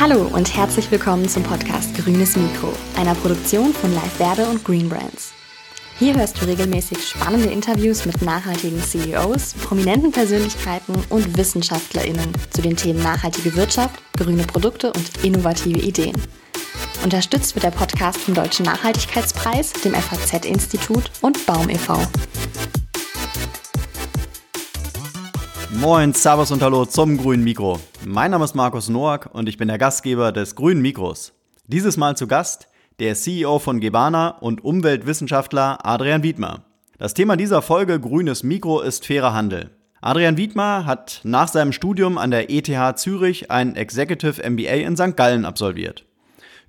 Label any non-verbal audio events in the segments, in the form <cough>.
Hallo und herzlich willkommen zum Podcast Grünes Mikro, einer Produktion von Live Verde und Green Brands. Hier hörst du regelmäßig spannende Interviews mit nachhaltigen CEOs, prominenten Persönlichkeiten und WissenschaftlerInnen zu den Themen nachhaltige Wirtschaft, grüne Produkte und innovative Ideen. Unterstützt wird der Podcast vom Deutschen Nachhaltigkeitspreis, dem FAZ-Institut und Baum e.V. Moin, Servus und Hallo zum Grünen Mikro. Mein Name ist Markus Noack und ich bin der Gastgeber des Grünen Mikros. Dieses Mal zu Gast der CEO von Gebana und Umweltwissenschaftler Adrian Wiedmer. Das Thema dieser Folge Grünes Mikro ist fairer Handel. Adrian Wiedmer hat nach seinem Studium an der ETH Zürich ein Executive MBA in St. Gallen absolviert.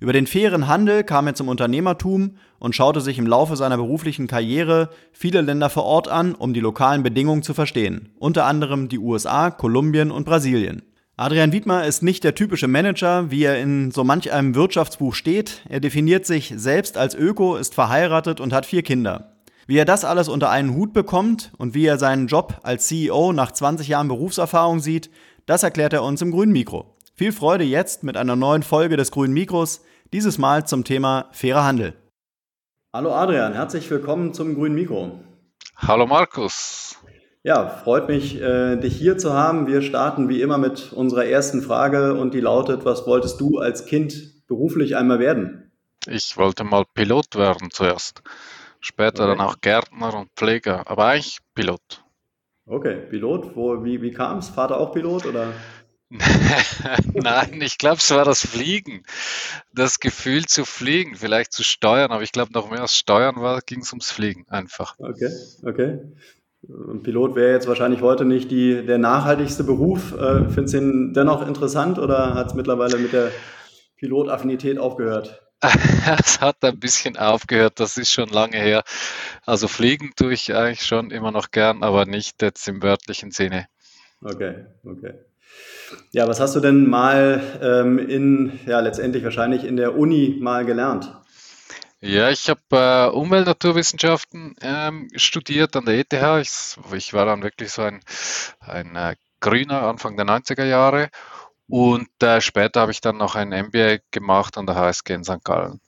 Über den fairen Handel kam er zum Unternehmertum und schaute sich im Laufe seiner beruflichen Karriere viele Länder vor Ort an, um die lokalen Bedingungen zu verstehen, unter anderem die USA, Kolumbien und Brasilien. Adrian Wiedmer ist nicht der typische Manager, wie er in so manch einem Wirtschaftsbuch steht. Er definiert sich selbst als Öko, ist verheiratet und hat vier Kinder. Wie er das alles unter einen Hut bekommt und wie er seinen Job als CEO nach 20 Jahren Berufserfahrung sieht, das erklärt er uns im grünen Mikro. Viel Freude jetzt mit einer neuen Folge des grünen Mikros, dieses Mal zum Thema fairer Handel. Hallo Adrian, herzlich willkommen zum grünen Mikro. Hallo Markus. Ja, freut mich, äh, dich hier zu haben. Wir starten wie immer mit unserer ersten Frage und die lautet, was wolltest du als Kind beruflich einmal werden? Ich wollte mal Pilot werden zuerst, später okay. dann auch Gärtner und Pfleger, aber eigentlich Pilot. Okay, Pilot, Wo, wie, wie kam es? Vater auch Pilot oder? <laughs> Nein, ich glaube, es war das Fliegen. Das Gefühl zu fliegen, vielleicht zu steuern, aber ich glaube, noch mehr als steuern war, ging es ums Fliegen einfach. Okay, okay. Ein Pilot wäre jetzt wahrscheinlich heute nicht die, der nachhaltigste Beruf. Äh, Findest du ihn dennoch interessant oder hat es mittlerweile mit der Pilotaffinität aufgehört? <laughs> es hat ein bisschen aufgehört, das ist schon lange her. Also fliegen tue ich eigentlich schon immer noch gern, aber nicht jetzt im wörtlichen Sinne. Okay, okay. Ja, was hast du denn mal ähm, in, ja, letztendlich wahrscheinlich in der Uni mal gelernt? Ja, ich habe äh, Umwelt-Naturwissenschaften ähm, studiert an der ETH. Ich, ich, war dann wirklich so ein, ein äh, Grüner Anfang der 90er Jahre. Und äh, später habe ich dann noch ein MBA gemacht an der HSG in St. Gallen.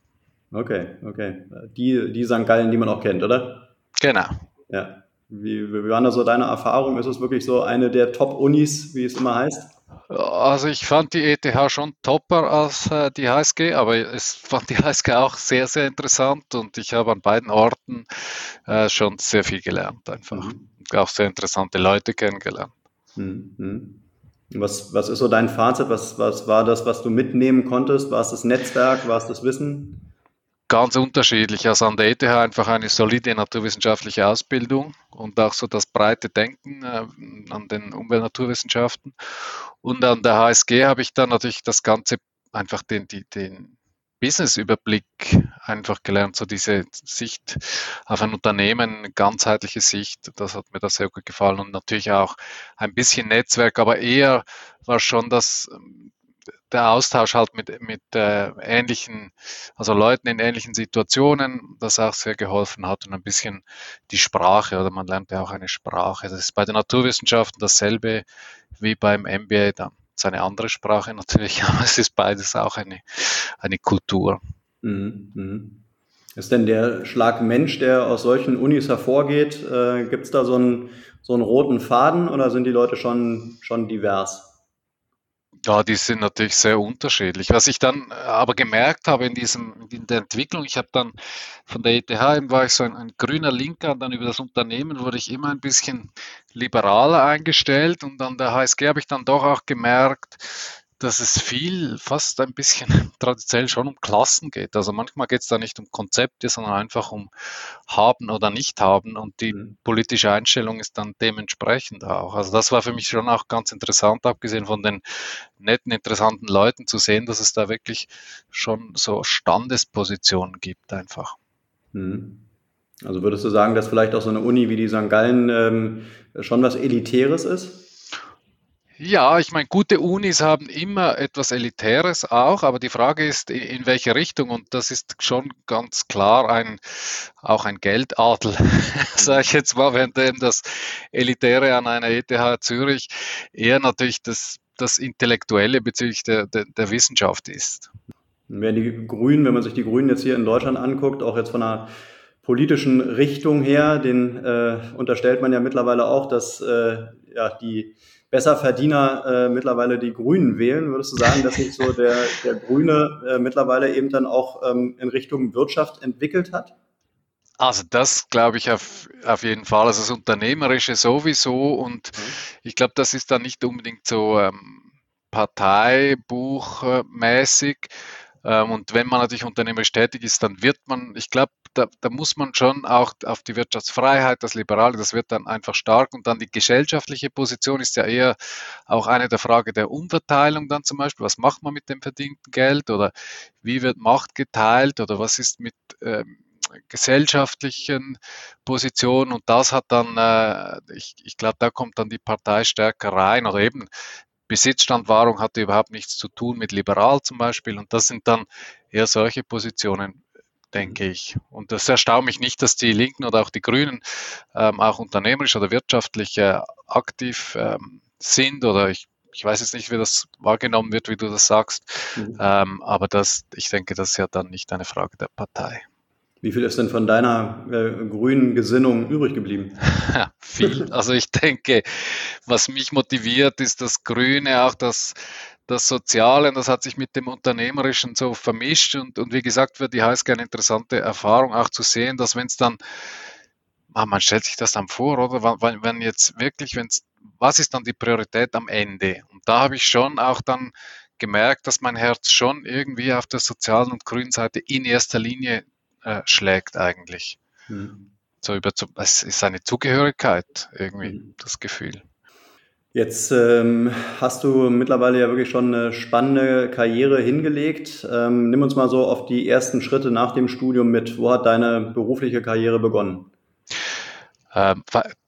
Okay, okay. Die, die St. Gallen, die man auch kennt, oder? Genau. Ja. Wie, wie waren da so deine Erfahrungen? Ist es wirklich so eine der Top-Unis, wie es immer heißt? Also ich fand die ETH schon topper als äh, die HSG, aber es fand die HSG auch sehr, sehr interessant und ich habe an beiden Orten äh, schon sehr viel gelernt einfach. Mhm. Auch sehr interessante Leute kennengelernt. Mhm. Was, was ist so dein Fazit? Was, was war das, was du mitnehmen konntest? War es das Netzwerk? War es das Wissen? Ganz unterschiedlich. Also an der ETH einfach eine solide naturwissenschaftliche Ausbildung und auch so das breite Denken äh, an den Umwelt-Naturwissenschaften. Und an der HSG habe ich dann natürlich das Ganze, einfach den, die, den Business-Überblick einfach gelernt, so diese Sicht auf ein Unternehmen, ganzheitliche Sicht, das hat mir da sehr gut gefallen und natürlich auch ein bisschen Netzwerk, aber eher war schon das der Austausch halt mit, mit äh, ähnlichen, also Leuten in ähnlichen Situationen, das auch sehr geholfen hat und ein bisschen die Sprache oder man lernt ja auch eine Sprache. Das ist bei den Naturwissenschaften dasselbe wie beim MBA dann. Es ist eine andere Sprache natürlich, <laughs> aber es ist beides auch eine, eine Kultur. Mhm, mhm. Ist denn der Schlag Mensch, der aus solchen Unis hervorgeht, äh, gibt es da so einen, so einen roten Faden oder sind die Leute schon, schon divers? Ja, die sind natürlich sehr unterschiedlich. Was ich dann aber gemerkt habe in diesem, in der Entwicklung, ich habe dann von der ETH war ich so ein, ein, grüner Linker und dann über das Unternehmen wurde ich immer ein bisschen liberaler eingestellt und an der HSG habe ich dann doch auch gemerkt, dass es viel, fast ein bisschen <laughs> traditionell schon um Klassen geht. Also manchmal geht es da nicht um Konzepte, sondern einfach um haben oder nicht haben und die mhm. politische Einstellung ist dann dementsprechend auch. Also das war für mich schon auch ganz interessant, abgesehen von den netten, interessanten Leuten zu sehen, dass es da wirklich schon so Standespositionen gibt einfach. Mhm. Also würdest du sagen, dass vielleicht auch so eine Uni wie die St. Gallen ähm, schon was Elitäres ist? Ja, ich meine, gute Unis haben immer etwas Elitäres auch, aber die Frage ist, in welche Richtung. Und das ist schon ganz klar ein, auch ein Geldadel, <laughs> sage ich jetzt mal, während das Elitäre an einer ETH Zürich eher natürlich das das Intellektuelle bezüglich der, der, der Wissenschaft ist. Wenn die Grünen, wenn man sich die Grünen jetzt hier in Deutschland anguckt, auch jetzt von einer politischen Richtung her, den äh, unterstellt man ja mittlerweile auch, dass äh, ja, die Besserverdiener äh, mittlerweile die Grünen wählen. Würdest du sagen, dass sich so der, der Grüne äh, mittlerweile eben dann auch ähm, in Richtung Wirtschaft entwickelt hat? Also das glaube ich auf, auf jeden Fall. Also das Unternehmerische sowieso und mhm. ich glaube, das ist dann nicht unbedingt so ähm, parteibuchmäßig. Ähm, und wenn man natürlich unternehmerisch tätig ist, dann wird man, ich glaube, da, da, muss man schon auch auf die Wirtschaftsfreiheit, das Liberale, das wird dann einfach stark. Und dann die gesellschaftliche Position ist ja eher auch eine der Frage der Umverteilung dann zum Beispiel. Was macht man mit dem verdienten Geld oder wie wird Macht geteilt oder was ist mit ähm, gesellschaftlichen Positionen und das hat dann, äh, ich, ich glaube, da kommt dann die Partei stärker rein oder eben Besitzstandwahrung hatte überhaupt nichts zu tun mit liberal zum Beispiel und das sind dann eher solche Positionen, denke mhm. ich. Und das erstaunt mich nicht, dass die Linken oder auch die Grünen ähm, auch unternehmerisch oder wirtschaftlich äh, aktiv ähm, sind oder ich, ich weiß jetzt nicht, wie das wahrgenommen wird, wie du das sagst, mhm. ähm, aber das, ich denke, das ist ja dann nicht eine Frage der Partei. Wie viel ist denn von deiner äh, grünen Gesinnung übrig geblieben? <laughs> viel. Also ich denke, was mich motiviert, ist das Grüne, auch das, das Soziale, und das hat sich mit dem Unternehmerischen so vermischt. Und, und wie gesagt, für die HSG eine interessante Erfahrung, auch zu sehen, dass wenn es dann, ah, man stellt sich das dann vor, oder wenn, wenn jetzt wirklich, wenn was ist dann die Priorität am Ende? Und da habe ich schon auch dann gemerkt, dass mein Herz schon irgendwie auf der sozialen und grünen Seite in erster Linie äh, schlägt eigentlich. Mhm. So über, es ist eine Zugehörigkeit irgendwie, mhm. das Gefühl. Jetzt ähm, hast du mittlerweile ja wirklich schon eine spannende Karriere hingelegt. Ähm, nimm uns mal so auf die ersten Schritte nach dem Studium mit. Wo hat deine berufliche Karriere begonnen? Ähm,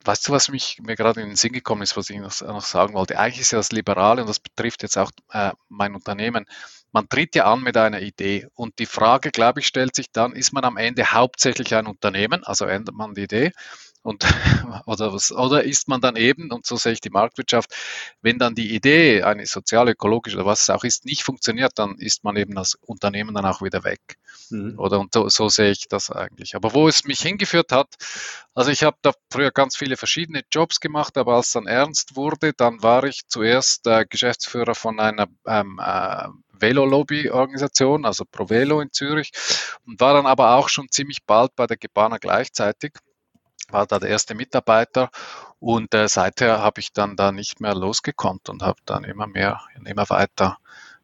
weißt du, was mich, mir gerade in den Sinn gekommen ist, was ich noch, noch sagen wollte? Eigentlich ist ja das Liberale, und das betrifft jetzt auch äh, mein Unternehmen, man tritt ja an mit einer Idee und die Frage, glaube ich, stellt sich dann, ist man am Ende hauptsächlich ein Unternehmen, also ändert man die Idee und, <laughs> oder, was, oder ist man dann eben, und so sehe ich die Marktwirtschaft, wenn dann die Idee, eine soziale, ökologische oder was es auch ist, nicht funktioniert, dann ist man eben als Unternehmen dann auch wieder weg. Mhm. Oder und so, so, sehe ich das eigentlich. Aber wo es mich hingeführt hat, also ich habe da früher ganz viele verschiedene Jobs gemacht, aber als dann ernst wurde, dann war ich zuerst äh, Geschäftsführer von einer ähm, äh, Velo-Lobby-Organisation, also ProVelo in Zürich, und war dann aber auch schon ziemlich bald bei der Gebana gleichzeitig war da der erste Mitarbeiter und äh, seither habe ich dann da nicht mehr losgekonnt und habe dann immer mehr, immer weiter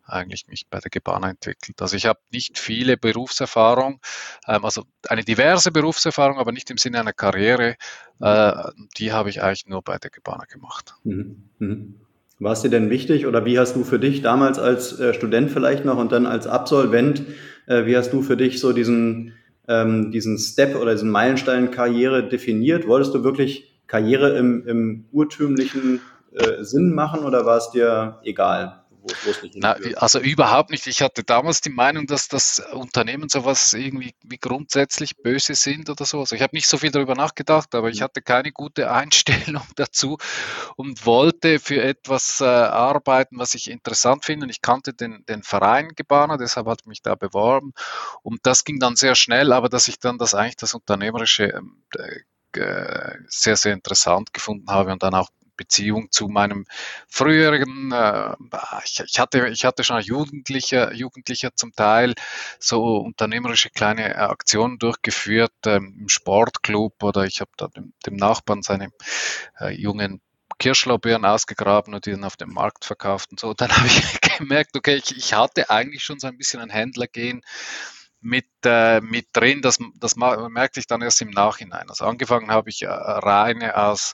eigentlich mich bei der Gebana entwickelt. Also ich habe nicht viele Berufserfahrung, ähm, also eine diverse Berufserfahrung, aber nicht im Sinne einer Karriere. Äh, die habe ich eigentlich nur bei der Gebana gemacht. Mhm. Mhm. War es dir denn wichtig oder wie hast du für dich damals als äh, Student vielleicht noch und dann als Absolvent, äh, wie hast du für dich so diesen ähm, diesen Step oder diesen Meilenstein Karriere definiert? Wolltest du wirklich Karriere im, im urtümlichen äh, Sinn machen oder war es dir egal? Wo es nicht Na, Also überhaupt nicht. Ich hatte damals die Meinung, dass das Unternehmen sowas irgendwie wie grundsätzlich böse sind oder so. Also ich habe nicht so viel darüber nachgedacht, aber ich mhm. hatte keine gute Einstellung <laughs> dazu und wollte für etwas äh, arbeiten, was ich interessant finde. Und ich kannte den, den Verein Gebana, deshalb hat mich da beworben. Und das ging dann sehr schnell, aber dass ich dann das eigentlich das Unternehmerische ähm, äh, sehr, sehr interessant gefunden habe und dann auch Beziehung zu meinem früheren, äh, ich, ich, hatte, ich hatte schon als Jugendlicher, Jugendlicher zum Teil so unternehmerische kleine Aktionen durchgeführt ähm, im Sportclub oder ich habe da dem, dem, Nachbarn seine äh, jungen Kirschlaubeeren ausgegraben und die dann auf dem Markt verkauft und so. Dann <laughs> habe ich gemerkt, okay, ich, ich hatte eigentlich schon so ein bisschen ein Händlergehen mit, äh, mit drin. Das, das merkte ich dann erst im Nachhinein. Also angefangen habe ich äh, reine aus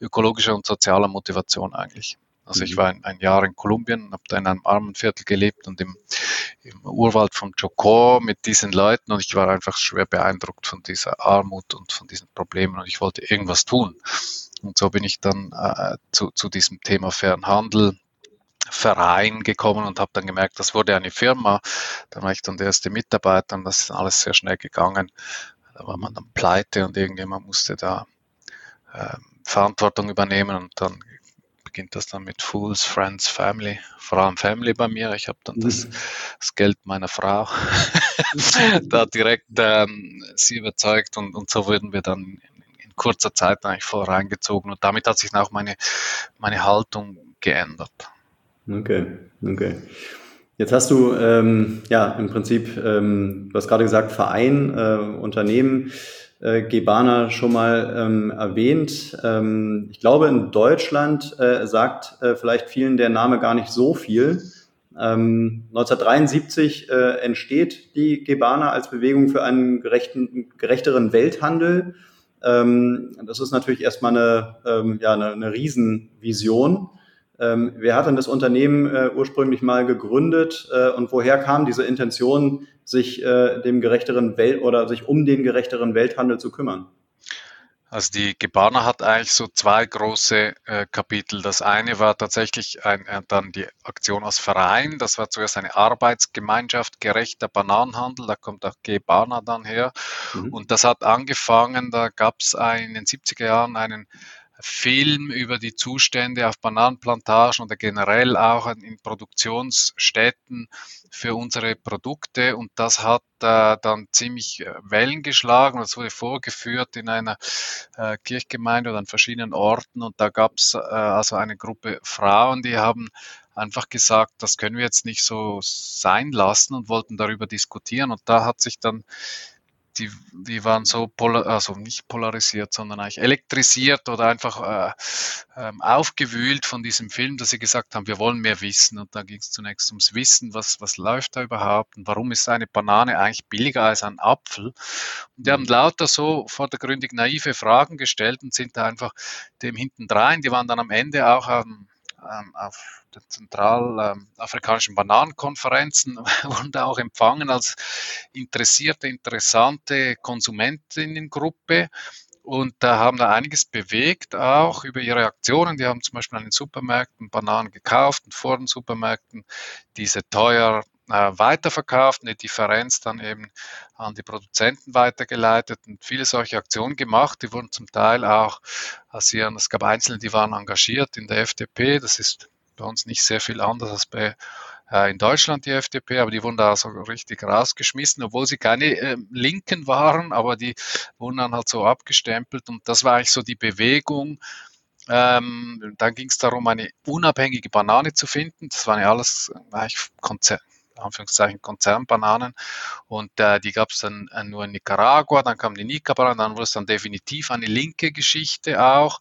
ökologischer und sozialer Motivation eigentlich. Also ich mhm. war ein, ein Jahr in Kolumbien, habe da in einem armen Viertel gelebt und im, im Urwald von Chocó mit diesen Leuten und ich war einfach schwer beeindruckt von dieser Armut und von diesen Problemen und ich wollte irgendwas tun. Und so bin ich dann äh, zu, zu diesem Thema Fernhandel, Verein gekommen und habe dann gemerkt, das wurde eine Firma. Da war ich dann der erste Mitarbeiter und das ist alles sehr schnell gegangen. Da war man dann pleite und irgendjemand musste da äh, Verantwortung übernehmen und dann beginnt das dann mit Fools, Friends, Family, vor allem Family bei mir. Ich habe dann das, mhm. das, Geld meiner Frau <laughs> da direkt ähm, sie überzeugt und, und so wurden wir dann in, in kurzer Zeit eigentlich voll reingezogen und damit hat sich auch meine, meine Haltung geändert. Okay, okay. Jetzt hast du ähm, ja im Prinzip, ähm, du hast gerade gesagt, Verein, äh, Unternehmen äh, Gebana schon mal ähm, erwähnt. Ähm, ich glaube, in Deutschland äh, sagt äh, vielleicht vielen der Name gar nicht so viel. Ähm, 1973 äh, entsteht die Gebana als Bewegung für einen gerechten, gerechteren Welthandel. Ähm, das ist natürlich erstmal eine, ähm, ja, eine, eine Riesenvision. Ähm, wer hat denn das Unternehmen äh, ursprünglich mal gegründet äh, und woher kam diese Intention, sich äh, dem gerechteren Welt oder sich um den gerechteren Welthandel zu kümmern? Also die Gebana hat eigentlich so zwei große äh, Kapitel. Das eine war tatsächlich ein, äh, dann die Aktion als Verein. Das war zuerst eine Arbeitsgemeinschaft gerechter Bananenhandel. Da kommt auch Gebana dann her. Mhm. Und das hat angefangen, da gab es in den 70er Jahren einen Film über die Zustände auf Bananenplantagen oder generell auch in Produktionsstätten für unsere Produkte. Und das hat äh, dann ziemlich äh, Wellen geschlagen. Das wurde vorgeführt in einer äh, Kirchgemeinde oder an verschiedenen Orten. Und da gab es äh, also eine Gruppe Frauen, die haben einfach gesagt, das können wir jetzt nicht so sein lassen und wollten darüber diskutieren. Und da hat sich dann die, die waren so, polar, also nicht polarisiert, sondern eigentlich elektrisiert oder einfach äh, ähm, aufgewühlt von diesem Film, dass sie gesagt haben, wir wollen mehr wissen. Und da ging es zunächst ums Wissen, was, was läuft da überhaupt und warum ist eine Banane eigentlich billiger als ein Apfel. Und die haben mhm. lauter so vordergründig naive Fragen gestellt und sind da einfach dem hintendrein. Die waren dann am Ende auch ähm, ähm, auf den zentralafrikanischen ähm, Bananenkonferenzen <laughs> wurden auch empfangen als interessierte, interessante Konsumentinnengruppe und da haben da einiges bewegt, auch über ihre Aktionen. Die haben zum Beispiel an den Supermärkten Bananen gekauft und vor den Supermärkten diese teuer äh, weiterverkauft, eine Differenz dann eben an die Produzenten weitergeleitet und viele solche Aktionen gemacht. Die wurden zum Teil auch, als es gab Einzelne, die waren engagiert in der FDP. Das ist bei uns nicht sehr viel anders als bei äh, in Deutschland die FDP, aber die wurden da so richtig rausgeschmissen, obwohl sie keine äh, Linken waren, aber die wurden dann halt so abgestempelt und das war eigentlich so die Bewegung. Ähm, dann ging es darum, eine unabhängige Banane zu finden. Das waren ja alles eigentlich Konzer Anführungszeichen Konzernbananen. Und äh, die gab es dann äh, nur in Nicaragua, dann kam die Nika-Banane, dann wurde es dann definitiv eine linke Geschichte auch.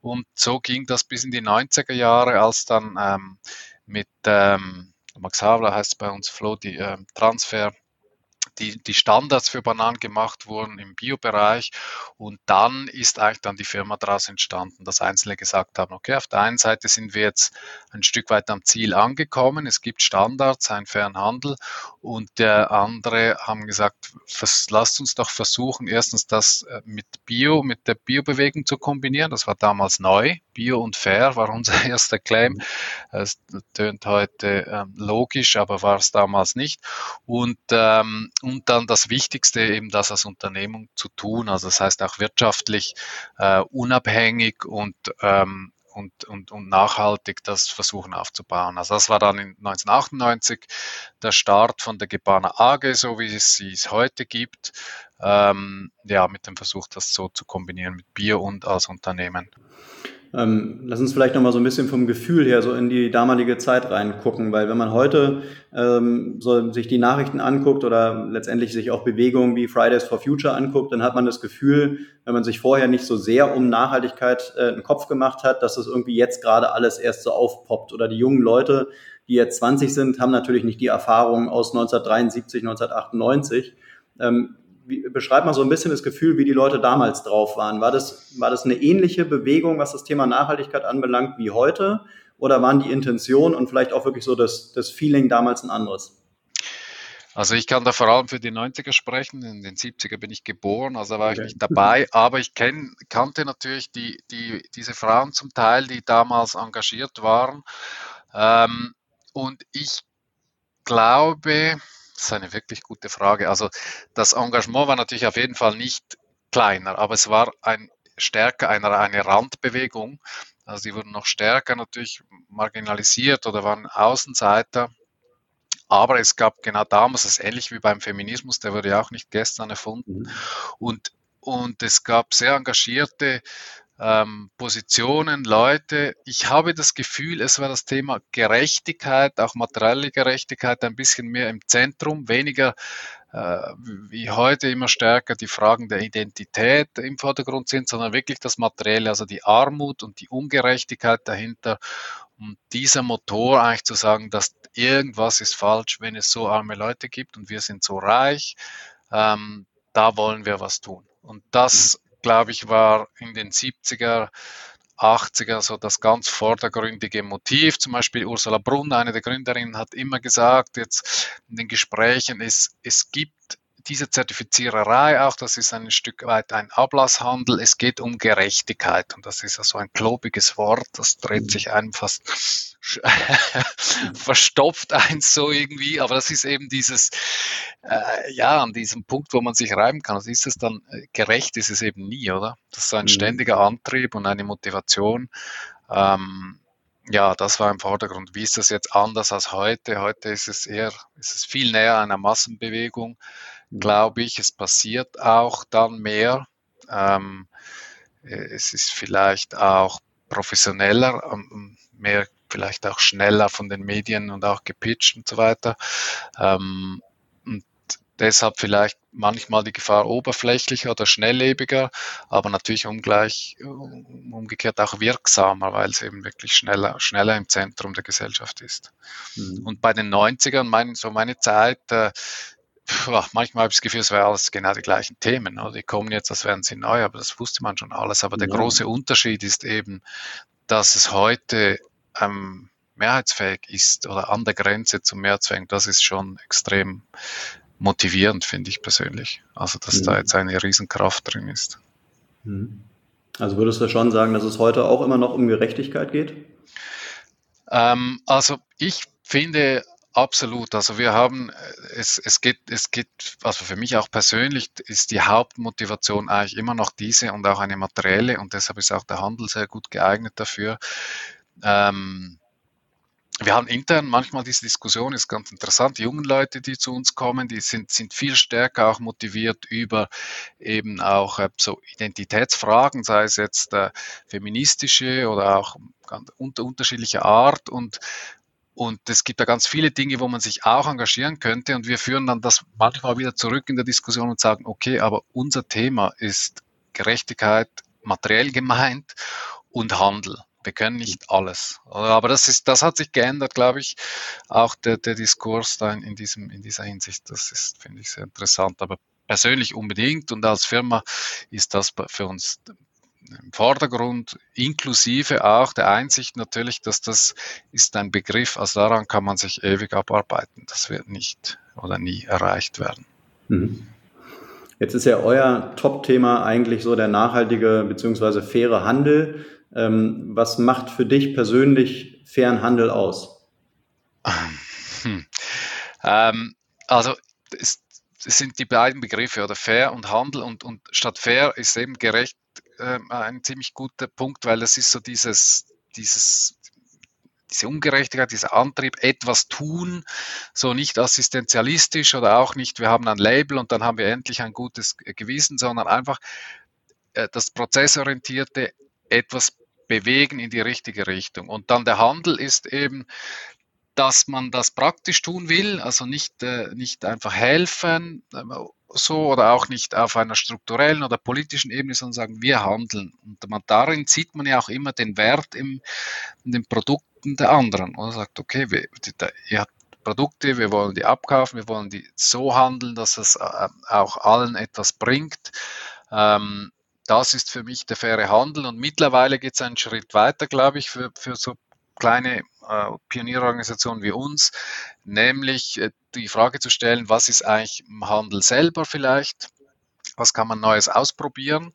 Und so ging das bis in die 90er Jahre, als dann ähm, mit ähm, Max Havler heißt es bei uns Flo, die äh, Transfer die, die Standards für Bananen gemacht wurden im Biobereich. Und dann ist eigentlich dann die Firma daraus entstanden, dass Einzelne gesagt haben, okay, auf der einen Seite sind wir jetzt ein Stück weit am Ziel angekommen. Es gibt Standards, einen fairen Handel. Und der andere haben gesagt, lasst uns doch versuchen, erstens das äh, mit Bio, mit der Biobewegung zu kombinieren. Das war damals neu. Bio und fair war unser <laughs> erster Claim. Es tönt heute ähm, logisch, aber war es damals nicht. Und ähm, und dann das Wichtigste eben das als Unternehmung zu tun, also das heißt auch wirtschaftlich äh, unabhängig und ähm, und, und, und nachhaltig das versuchen aufzubauen. Also das war dann in 1998 der Start von der Gebana AG, so wie es sie es heute gibt, ähm, ja, mit dem Versuch, das so zu kombinieren mit Bier und als Unternehmen. Ähm, lass uns vielleicht nochmal so ein bisschen vom Gefühl her so in die damalige Zeit reingucken, weil wenn man heute ähm, so sich die Nachrichten anguckt oder letztendlich sich auch Bewegungen wie Fridays for Future anguckt, dann hat man das Gefühl, wenn man sich vorher nicht so sehr um Nachhaltigkeit äh, einen Kopf gemacht hat, dass das irgendwie jetzt gerade alles erst so aufpoppt. Oder die jungen Leute, die jetzt 20 sind, haben natürlich nicht die Erfahrung aus 1973, 1998. Ähm, wie, beschreib mal so ein bisschen das Gefühl, wie die Leute damals drauf waren. War das, war das eine ähnliche Bewegung, was das Thema Nachhaltigkeit anbelangt, wie heute? Oder waren die Intention und vielleicht auch wirklich so das, das Feeling damals ein anderes? Also ich kann da vor allem für die 90er sprechen. In den 70er bin ich geboren, also war okay. ich nicht dabei. Aber ich kenn, kannte natürlich die, die, diese Frauen zum Teil, die damals engagiert waren. Ähm, und ich glaube, das ist eine wirklich gute Frage. Also das Engagement war natürlich auf jeden Fall nicht kleiner, aber es war ein stärker eine, eine Randbewegung. Also die wurden noch stärker natürlich marginalisiert oder waren Außenseiter. Aber es gab genau damals, das ist ähnlich wie beim Feminismus, der wurde ja auch nicht gestern erfunden. Mhm. Und, und es gab sehr engagierte ähm, Positionen, Leute. Ich habe das Gefühl, es war das Thema Gerechtigkeit, auch materielle Gerechtigkeit, ein bisschen mehr im Zentrum, weniger äh, wie heute immer stärker die Fragen der Identität im Vordergrund sind, sondern wirklich das Materielle, also die Armut und die Ungerechtigkeit dahinter. Und dieser Motor eigentlich zu sagen, dass irgendwas ist falsch, wenn es so arme Leute gibt und wir sind so reich, ähm, da wollen wir was tun. Und das glaube ich, war in den 70er, 80er so das ganz vordergründige Motiv. Zum Beispiel Ursula Brunner, eine der Gründerinnen, hat immer gesagt, jetzt in den Gesprächen, es, es gibt diese Zertifiziererei auch, das ist ein Stück weit ein Ablasshandel. Es geht um Gerechtigkeit und das ist ja so ein klobiges Wort, das dreht sich einem fast <laughs> verstopft eins so irgendwie, aber das ist eben dieses, äh, ja, an diesem Punkt, wo man sich reiben kann. Also ist es dann äh, gerecht, ist es eben nie, oder? Das ist ein mhm. ständiger Antrieb und eine Motivation. Ähm, ja, das war im Vordergrund. Wie ist das jetzt anders als heute? Heute ist es eher, ist es viel näher einer Massenbewegung, mhm. Glaube ich. Es passiert auch dann mehr. Ähm, äh, es ist vielleicht auch professioneller, mehr vielleicht auch schneller von den Medien und auch gepitcht und so weiter. Ähm, und deshalb vielleicht manchmal die Gefahr oberflächlicher oder schnelllebiger, aber natürlich ungleich, umgekehrt auch wirksamer, weil es eben wirklich schneller, schneller im Zentrum der Gesellschaft ist. Mhm. Und bei den 90ern, mein, so meine Zeit, äh, manchmal habe ich das Gefühl, es wären alles genau die gleichen Themen. Oder? Die kommen jetzt, als wären sie neu, aber das wusste man schon alles. Aber der ja. große Unterschied ist eben, dass es heute ähm, mehrheitsfähig ist oder an der Grenze zum Mehrzweck, das ist schon extrem motivierend, finde ich persönlich. Also, dass mhm. da jetzt eine Riesenkraft drin ist. Mhm. Also würdest du schon sagen, dass es heute auch immer noch um Gerechtigkeit geht? Ähm, also ich finde absolut. Also wir haben, es, es geht, es geht, also für mich auch persönlich ist die Hauptmotivation eigentlich immer noch diese und auch eine materielle und deshalb ist auch der Handel sehr gut geeignet dafür. Ähm, wir haben intern manchmal diese Diskussion, ist ganz interessant. Die jungen Leute, die zu uns kommen, die sind, sind viel stärker auch motiviert über eben auch äh, so Identitätsfragen, sei es jetzt äh, feministische oder auch ganz unter, unterschiedlicher Art und und es gibt da ganz viele Dinge, wo man sich auch engagieren könnte. Und wir führen dann das manchmal wieder zurück in der Diskussion und sagen, okay, aber unser Thema ist Gerechtigkeit materiell gemeint und Handel. Wir können nicht alles. Aber das ist, das hat sich geändert, glaube ich. Auch der, der Diskurs da in, diesem, in dieser Hinsicht, das ist, finde ich, sehr interessant. Aber persönlich unbedingt und als Firma ist das für uns im Vordergrund, inklusive auch der Einsicht natürlich, dass das ist ein Begriff, also daran kann man sich ewig abarbeiten. Das wird nicht oder nie erreicht werden. Mhm. Jetzt ist ja euer Top-Thema eigentlich so der nachhaltige bzw. faire Handel. Ähm, was macht für dich persönlich fairen Handel aus? Hm. <laughs> Ähm, also es, es, sind die beiden Begriffe oder fair und Handel und, und statt fair ist eben gerecht äh, ein ziemlich guter Punkt, weil es ist so dieses, dieses diese Ungerechtigkeit, dieser Antrieb, etwas tun, so nicht assistenzialistisch oder auch nicht, wir haben ein Label und dann haben wir endlich ein gutes Gewissen, sondern einfach äh, das prozessorientierte etwas bewegen in die richtige Richtung. Und dann der Handel ist eben, dass man das praktisch tun will, also nicht, äh, nicht einfach helfen, so oder auch nicht auf einer strukturellen oder politischen Ebene, sondern sagen, wir handeln. Und man, darin sieht man ja auch immer den Wert im, in den Produkten der anderen. Und sagt, okay, wir, ihr habt Produkte, wir wollen die abkaufen, wir wollen die so handeln, dass es äh, auch allen etwas bringt. Ähm, das ist für mich der faire Handel. Und mittlerweile geht es einen Schritt weiter, glaube ich, für, für so kleine äh, Pionierorganisationen wie uns, nämlich äh, die Frage zu stellen, was ist eigentlich im Handel selber vielleicht? Was kann man Neues ausprobieren?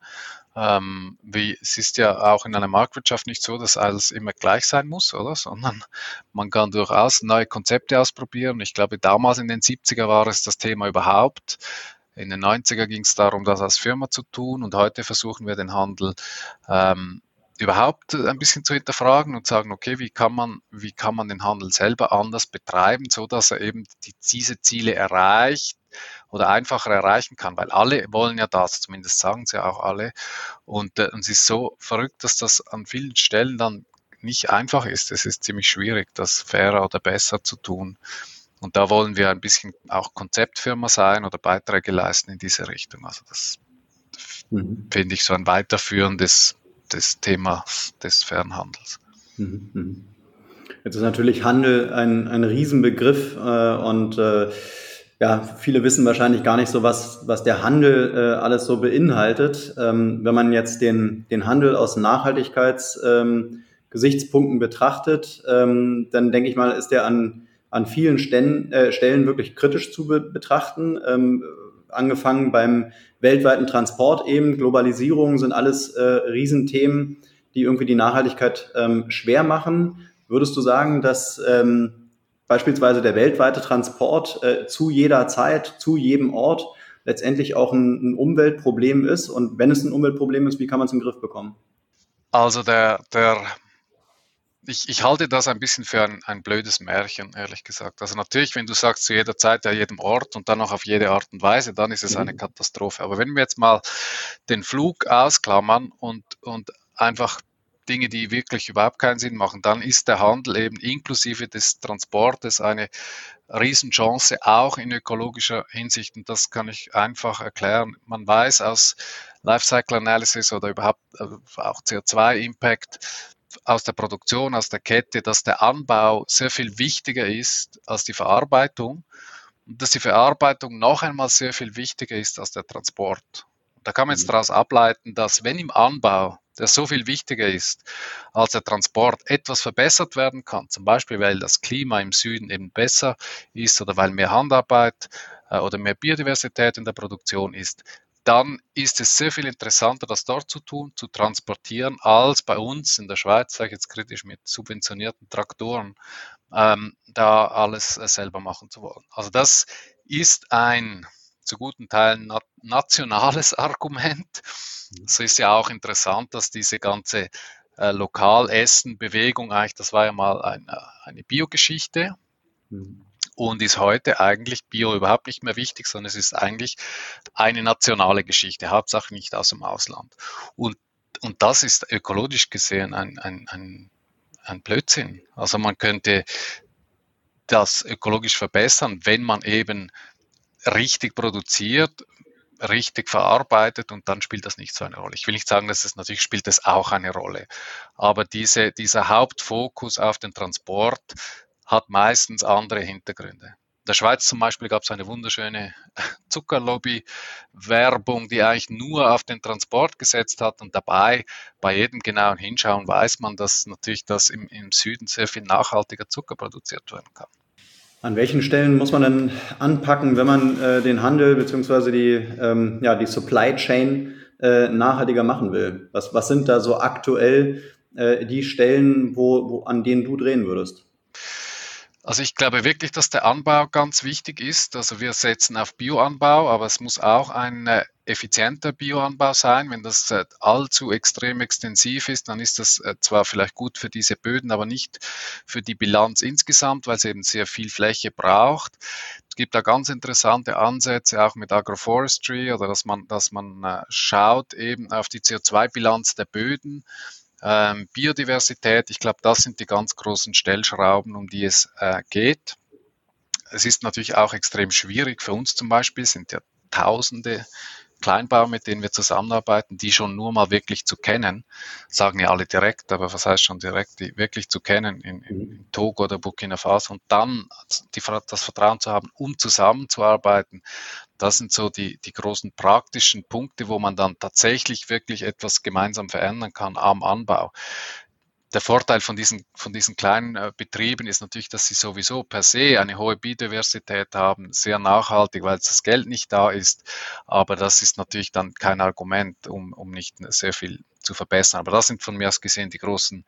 Ähm, wie, es ist ja auch in einer Marktwirtschaft nicht so, dass alles immer gleich sein muss, oder? Sondern man kann durchaus neue Konzepte ausprobieren. Ich glaube, damals in den 70er war es das Thema überhaupt, in den 90er ging es darum, das als Firma zu tun und heute versuchen wir den Handel ähm, überhaupt ein bisschen zu hinterfragen und sagen, okay, wie kann man, wie kann man den Handel selber anders betreiben, so dass er eben die, diese Ziele erreicht oder einfacher erreichen kann, weil alle wollen ja das, zumindest sagen sie auch alle. Und, äh, und es ist so verrückt, dass das an vielen Stellen dann nicht einfach ist. Es ist ziemlich schwierig, das fairer oder besser zu tun. Und da wollen wir ein bisschen auch Konzeptfirma sein oder Beiträge leisten in diese Richtung. Also das mhm. finde ich so ein weiterführendes des Themas des Fernhandels. Mhm. mhm. Jetzt ist natürlich Handel ein, ein Riesenbegriff äh, und äh, ja, viele wissen wahrscheinlich gar nicht so, was, was der Handel äh, alles so beinhaltet. Ähm, wenn man jetzt den, den Handel aus Nachhaltigkeitsgesichtspunkten ähm, betrachtet, ähm, dann denke ich mal, ist der an, an vielen Stellen, äh, Stellen wirklich kritisch zu be betrachten. Ähm, angefangen beim weltweiten Transport eben, Globalisierung sind alles äh, Riesenthemen, die irgendwie die Nachhaltigkeit ähm, schwer machen. Würdest du sagen, dass ähm, beispielsweise der weltweite Transport äh, zu jeder Zeit, zu jedem Ort letztendlich auch ein, ein Umweltproblem ist? Und wenn es ein Umweltproblem ist, wie kann man es den Griff bekommen? Also der, der ich, ich halte das ein bisschen für ein, ein blödes Märchen, ehrlich gesagt. Also natürlich, wenn du sagst zu jeder Zeit, an jedem Ort und dann auch auf jede Art und Weise, dann ist es mhm. eine Katastrophe. Aber wenn wir jetzt mal den Flug ausklammern und, und einfach Dinge, die wirklich überhaupt keinen Sinn machen, dann ist der Handel eben inklusive des Transportes eine Riesenchance, auch in ökologischer Hinsicht. Und das kann ich einfach erklären. Man weiß aus Lifecycle Analysis oder überhaupt äh, auch CO2-Impact, aus der Produktion, aus der Kette, dass der Anbau sehr viel wichtiger ist als die Verarbeitung und dass die Verarbeitung noch einmal sehr viel wichtiger ist als der Transport. Da kann man jetzt mhm. daraus ableiten, dass wenn im Anbau, der so viel wichtiger ist als der Transport, etwas verbessert werden kann, zum Beispiel weil das Klima im Süden eben besser ist oder weil mehr Handarbeit äh, oder mehr Biodiversität in der Produktion ist, dann ist es sehr viel interessanter, das dort zu tun, zu transportieren, als bei uns in der Schweiz, sage ich jetzt kritisch, mit subventionierten Traktoren, ähm, da alles äh, selber machen zu wollen. Also das ist ein zu guten Teilen na nationales <laughs> Argument. Mhm. Es ist ja auch interessant, dass diese ganze äh, Lokalessen-Bewegung eigentlich, das war ja mal eine, eine Biogeschichte. Mhm und ist heute eigentlich Bio überhaupt nicht mehr wichtig, sondern es ist eigentlich eine nationale Geschichte, Hauptsache nicht aus dem Ausland. Und, und das ist ökologisch gesehen ein, ein, ein, ein Blödsinn. Also man könnte das ökologisch verbessern, wenn man eben richtig produziert, richtig verarbeitet und dann spielt das nicht so eine Rolle. Ich will nicht sagen, dass es natürlich spielt es auch eine Rolle, aber diese, dieser Hauptfokus auf den Transport hat meistens andere Hintergründe. In der Schweiz zum Beispiel gab es eine wunderschöne <laughs> Zuckerlobby-Werbung, die eigentlich nur auf den Transport gesetzt hat und dabei bei jedem genauen Hinschauen weiß man, dass natürlich das im, im Süden sehr viel nachhaltiger Zucker produziert werden kann. An welchen Stellen muss man denn anpacken, wenn man äh, den Handel bzw. Die, ähm, ja, die Supply Chain äh, nachhaltiger machen will? Was, was sind da so aktuell äh, die Stellen, wo, wo, an denen du drehen würdest? Also ich glaube wirklich, dass der Anbau ganz wichtig ist. Also wir setzen auf Bioanbau, aber es muss auch ein äh, effizienter Bioanbau sein. Wenn das äh, allzu extrem extensiv ist, dann ist das äh, zwar vielleicht gut für diese Böden, aber nicht für die Bilanz insgesamt, weil es eben sehr viel Fläche braucht. Es gibt da ganz interessante Ansätze auch mit Agroforestry oder dass man, dass man schaut eben auf die CO2-Bilanz der Böden ähm, Biodiversität, ich glaube, das sind die ganz großen Stellschrauben, um die es äh, geht. Es ist natürlich auch extrem schwierig für uns zum Beispiel, sind ja Tausende Kleinbauer, mit denen wir zusammenarbeiten, die schon nur mal wirklich zu kennen, sagen ja alle direkt, aber was heißt schon direkt, die wirklich zu kennen in, in, mhm. in Togo oder Burkina Faso und dann die, das Vertrauen zu haben, um zusammenzuarbeiten, das sind so die, die großen praktischen Punkte, wo man dann tatsächlich wirklich etwas gemeinsam verändern kann am Anbau der Vorteil von diesen, von diesen kleinen äh, Betrieben ist natürlich, dass sie sowieso per se eine hohe Biodiversität haben, sehr nachhaltig, weil das Geld nicht da ist. Aber das ist natürlich dann kein Argument, um, um nicht sehr viel zu verbessern. Aber das sind von mir aus gesehen die großen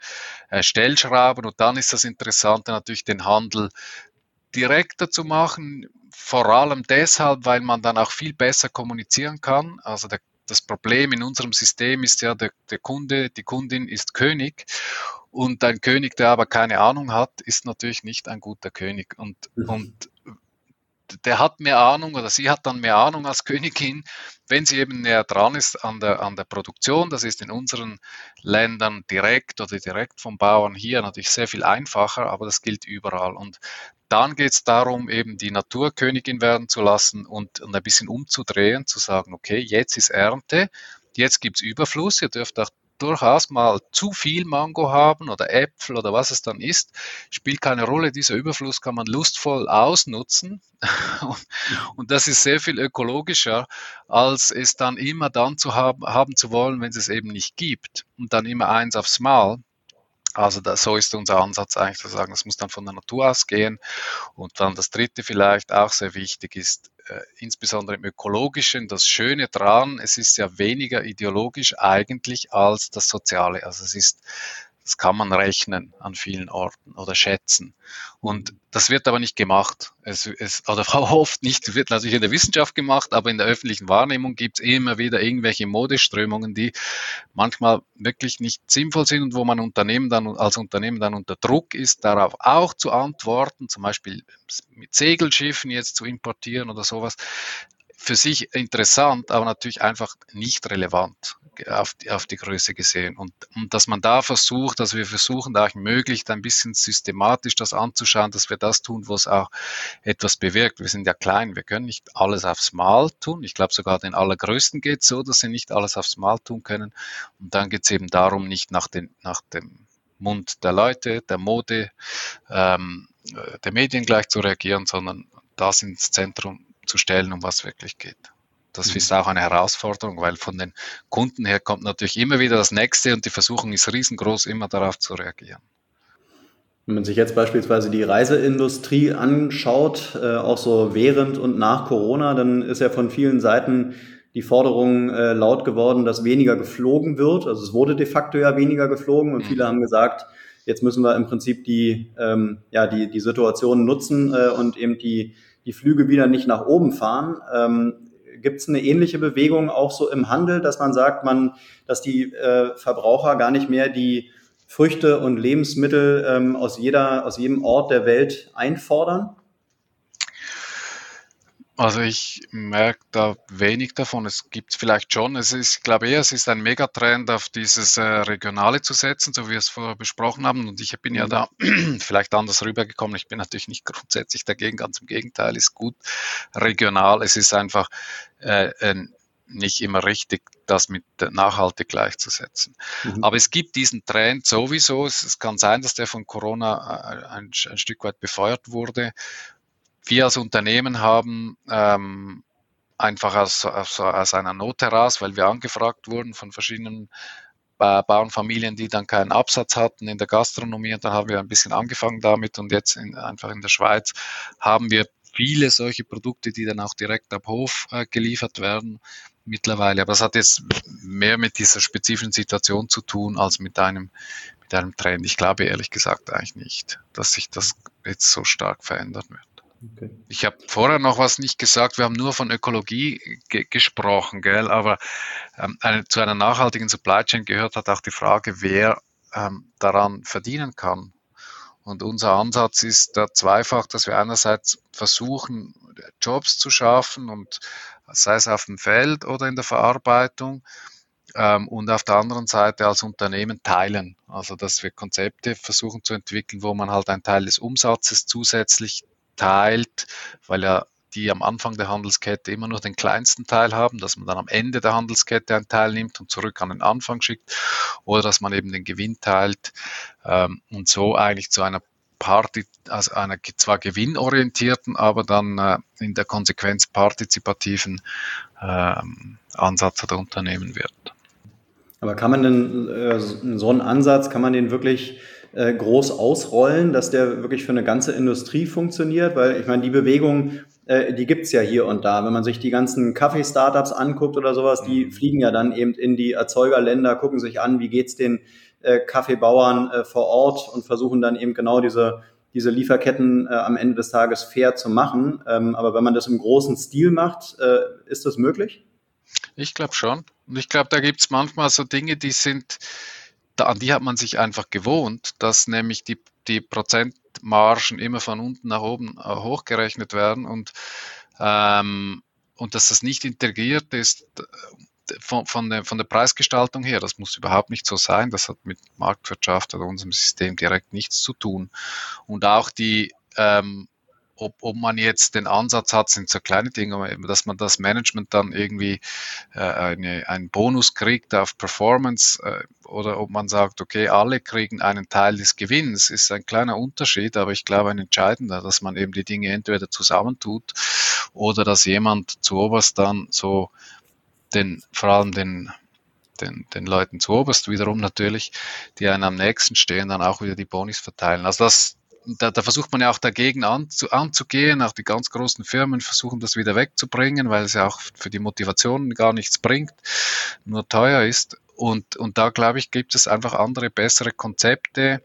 äh, Stellschrauben. Und dann ist das Interessante natürlich, den Handel direkter zu machen, vor allem deshalb, weil man dann auch viel besser kommunizieren kann. Also der das Problem in unserem System ist ja, der, der Kunde, die Kundin ist König und ein König, der aber keine Ahnung hat, ist natürlich nicht ein guter König. Und, mhm. und der hat mehr Ahnung oder sie hat dann mehr Ahnung als Königin, wenn sie eben näher dran ist an der, an der Produktion. Das ist in unseren Ländern direkt oder direkt vom Bauern hier natürlich sehr viel einfacher, aber das gilt überall. Und dann geht es darum, eben die Naturkönigin werden zu lassen und, und ein bisschen umzudrehen, zu sagen, okay, jetzt ist Ernte, jetzt gibt es Überfluss, ihr dürft auch durchaus mal zu viel Mango haben oder Äpfel oder was es dann ist, spielt keine Rolle. Dieser Überfluss kann man lustvoll ausnutzen <laughs> und das ist sehr viel ökologischer, als es dann immer dann zu haben, haben zu wollen, wenn es es eben nicht gibt und dann immer eins aufs Mal. Also das, so ist unser Ansatz eigentlich zu sagen, es muss dann von der Natur ausgehen. Und dann das Dritte vielleicht auch sehr wichtig ist, äh, insbesondere im ökologischen, das Schöne dran, es ist ja weniger ideologisch eigentlich als das Soziale. Also es ist das kann man rechnen an vielen Orten oder schätzen. Und das wird aber nicht gemacht. Es, es, oder <laughs> oft nicht, wird natürlich in der Wissenschaft gemacht, aber in der öffentlichen Wahrnehmung gibt es immer wieder irgendwelche Modeströmungen, die manchmal wirklich nicht sinnvoll sind und wo man Unternehmen dann als Unternehmen dann unter Druck ist, darauf auch zu antworten, zum Beispiel mit Segelschiffen jetzt zu importieren oder sowas für sich interessant, aber natürlich einfach nicht relevant auf die, auf die Größe gesehen. Und, und dass man da versucht, dass wir versuchen, da möglichst ein bisschen systematisch das anzuschauen, dass wir das tun, wo es auch etwas bewirkt. Wir sind ja klein, wir können nicht alles aufs Mal tun. Ich glaube, sogar den Allergrößten geht es so, dass sie nicht alles aufs Mal tun können. Und dann geht es eben darum, nicht nach, den, nach dem Mund der Leute, der Mode, ähm, der Medien gleich zu reagieren, sondern das ins Zentrum zu stellen, um was wirklich geht. Das mhm. ist auch eine Herausforderung, weil von den Kunden her kommt natürlich immer wieder das Nächste und die Versuchung ist riesengroß, immer darauf zu reagieren. Wenn man sich jetzt beispielsweise die Reiseindustrie anschaut, äh, auch so während und nach Corona, dann ist ja von vielen Seiten die Forderung äh, laut geworden, dass weniger geflogen wird. Also es wurde de facto ja weniger geflogen und mhm. viele haben gesagt, jetzt müssen wir im Prinzip die, ähm, ja, die, die Situation nutzen äh, und eben die die Flüge wieder nicht nach oben fahren. Ähm, Gibt es eine ähnliche Bewegung auch so im Handel, dass man sagt, man, dass die äh, Verbraucher gar nicht mehr die Früchte und Lebensmittel ähm, aus jeder, aus jedem Ort der Welt einfordern? Also ich merke da wenig davon. Es gibt vielleicht schon. Es ist, ich glaube eher, es ist ein Megatrend, auf dieses äh, Regionale zu setzen, so wie wir es vorher besprochen haben. Und ich bin ja mhm. da <clears throat> vielleicht anders rübergekommen. Ich bin natürlich nicht grundsätzlich dagegen, ganz im Gegenteil, ist gut regional. Es ist einfach äh, äh, nicht immer richtig, das mit nachhaltig gleichzusetzen. Mhm. Aber es gibt diesen Trend sowieso. Es, es, kann sein, dass der von Corona äh, ein, ein Stück weit befeuert wurde wir als Unternehmen haben ähm, einfach aus, aus, aus einer Not heraus, weil wir angefragt wurden von verschiedenen Bauernfamilien, die dann keinen Absatz hatten in der Gastronomie. Und dann haben wir ein bisschen angefangen damit und jetzt in, einfach in der Schweiz haben wir viele solche Produkte, die dann auch direkt ab Hof äh, geliefert werden mittlerweile. Aber es hat jetzt mehr mit dieser spezifischen Situation zu tun als mit einem, mit einem Trend. Ich glaube ehrlich gesagt eigentlich nicht, dass sich das jetzt so stark verändern wird. Okay. Ich habe vorher noch was nicht gesagt. Wir haben nur von Ökologie ge gesprochen, gell? Aber ähm, eine, zu einer nachhaltigen Supply Chain gehört hat auch die Frage, wer ähm, daran verdienen kann. Und unser Ansatz ist da zweifach, dass wir einerseits versuchen, Jobs zu schaffen und sei es auf dem Feld oder in der Verarbeitung ähm, und auf der anderen Seite als Unternehmen teilen. Also dass wir Konzepte versuchen zu entwickeln, wo man halt einen Teil des Umsatzes zusätzlich teilt, weil ja die am Anfang der Handelskette immer nur den kleinsten Teil haben, dass man dann am Ende der Handelskette einen Teil nimmt und zurück an den Anfang schickt oder dass man eben den Gewinn teilt ähm, und so eigentlich zu einer Party, also einer zwar gewinnorientierten, aber dann äh, in der Konsequenz partizipativen ähm, Ansatz der Unternehmen wird. Aber kann man denn äh, so einen Ansatz, kann man den wirklich äh, groß ausrollen, dass der wirklich für eine ganze Industrie funktioniert, weil ich meine, die Bewegung, äh, die gibt's ja hier und da. Wenn man sich die ganzen Kaffee-Startups anguckt oder sowas, die mhm. fliegen ja dann eben in die Erzeugerländer, gucken sich an, wie geht's den äh, Kaffeebauern äh, vor Ort und versuchen dann eben genau diese diese Lieferketten äh, am Ende des Tages fair zu machen. Ähm, aber wenn man das im großen Stil macht, äh, ist das möglich? Ich glaube schon. Und ich glaube, da gibt es manchmal so Dinge, die sind, da, an die hat man sich einfach gewohnt, dass nämlich die, die Prozentmargen immer von unten nach oben äh, hochgerechnet werden und, ähm, und dass das nicht integriert ist von, von, der, von der Preisgestaltung her, das muss überhaupt nicht so sein. Das hat mit Marktwirtschaft oder unserem System direkt nichts zu tun. Und auch die, ähm, ob, ob man jetzt den Ansatz hat, sind so kleine Dinge, dass man das Management dann irgendwie äh, eine, einen Bonus kriegt auf Performance äh, oder ob man sagt, okay, alle kriegen einen Teil des Gewinns, ist ein kleiner Unterschied, aber ich glaube ein entscheidender, dass man eben die Dinge entweder zusammentut oder dass jemand zu oberst dann so den, vor allem den, den, den Leuten zu oberst wiederum natürlich, die einen am nächsten stehen, dann auch wieder die Bonis verteilen. Also das, da, da versucht man ja auch dagegen an, zu, anzugehen. Auch die ganz großen Firmen versuchen das wieder wegzubringen, weil es ja auch für die Motivation gar nichts bringt, nur teuer ist. Und, und da glaube ich, gibt es einfach andere, bessere Konzepte,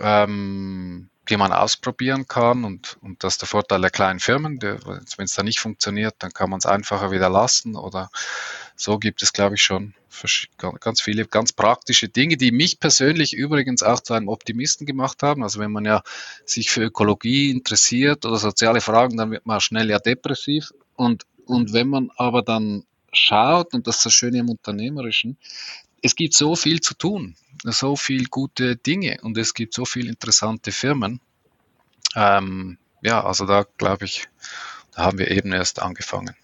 ähm, die man ausprobieren kann und, und das ist der Vorteil der kleinen Firmen. Wenn es da nicht funktioniert, dann kann man es einfacher wieder lassen oder so gibt es, glaube ich, schon ganz viele ganz praktische Dinge, die mich persönlich übrigens auch zu einem Optimisten gemacht haben. Also wenn man ja sich für Ökologie interessiert oder soziale Fragen, dann wird man schnell ja depressiv und, und wenn man aber dann schaut, und das ist das Schöne im Unternehmerischen, es gibt so viel zu tun, so viel gute Dinge und es gibt so viele interessante Firmen. Ähm, ja, also da glaube ich, da haben wir eben erst angefangen.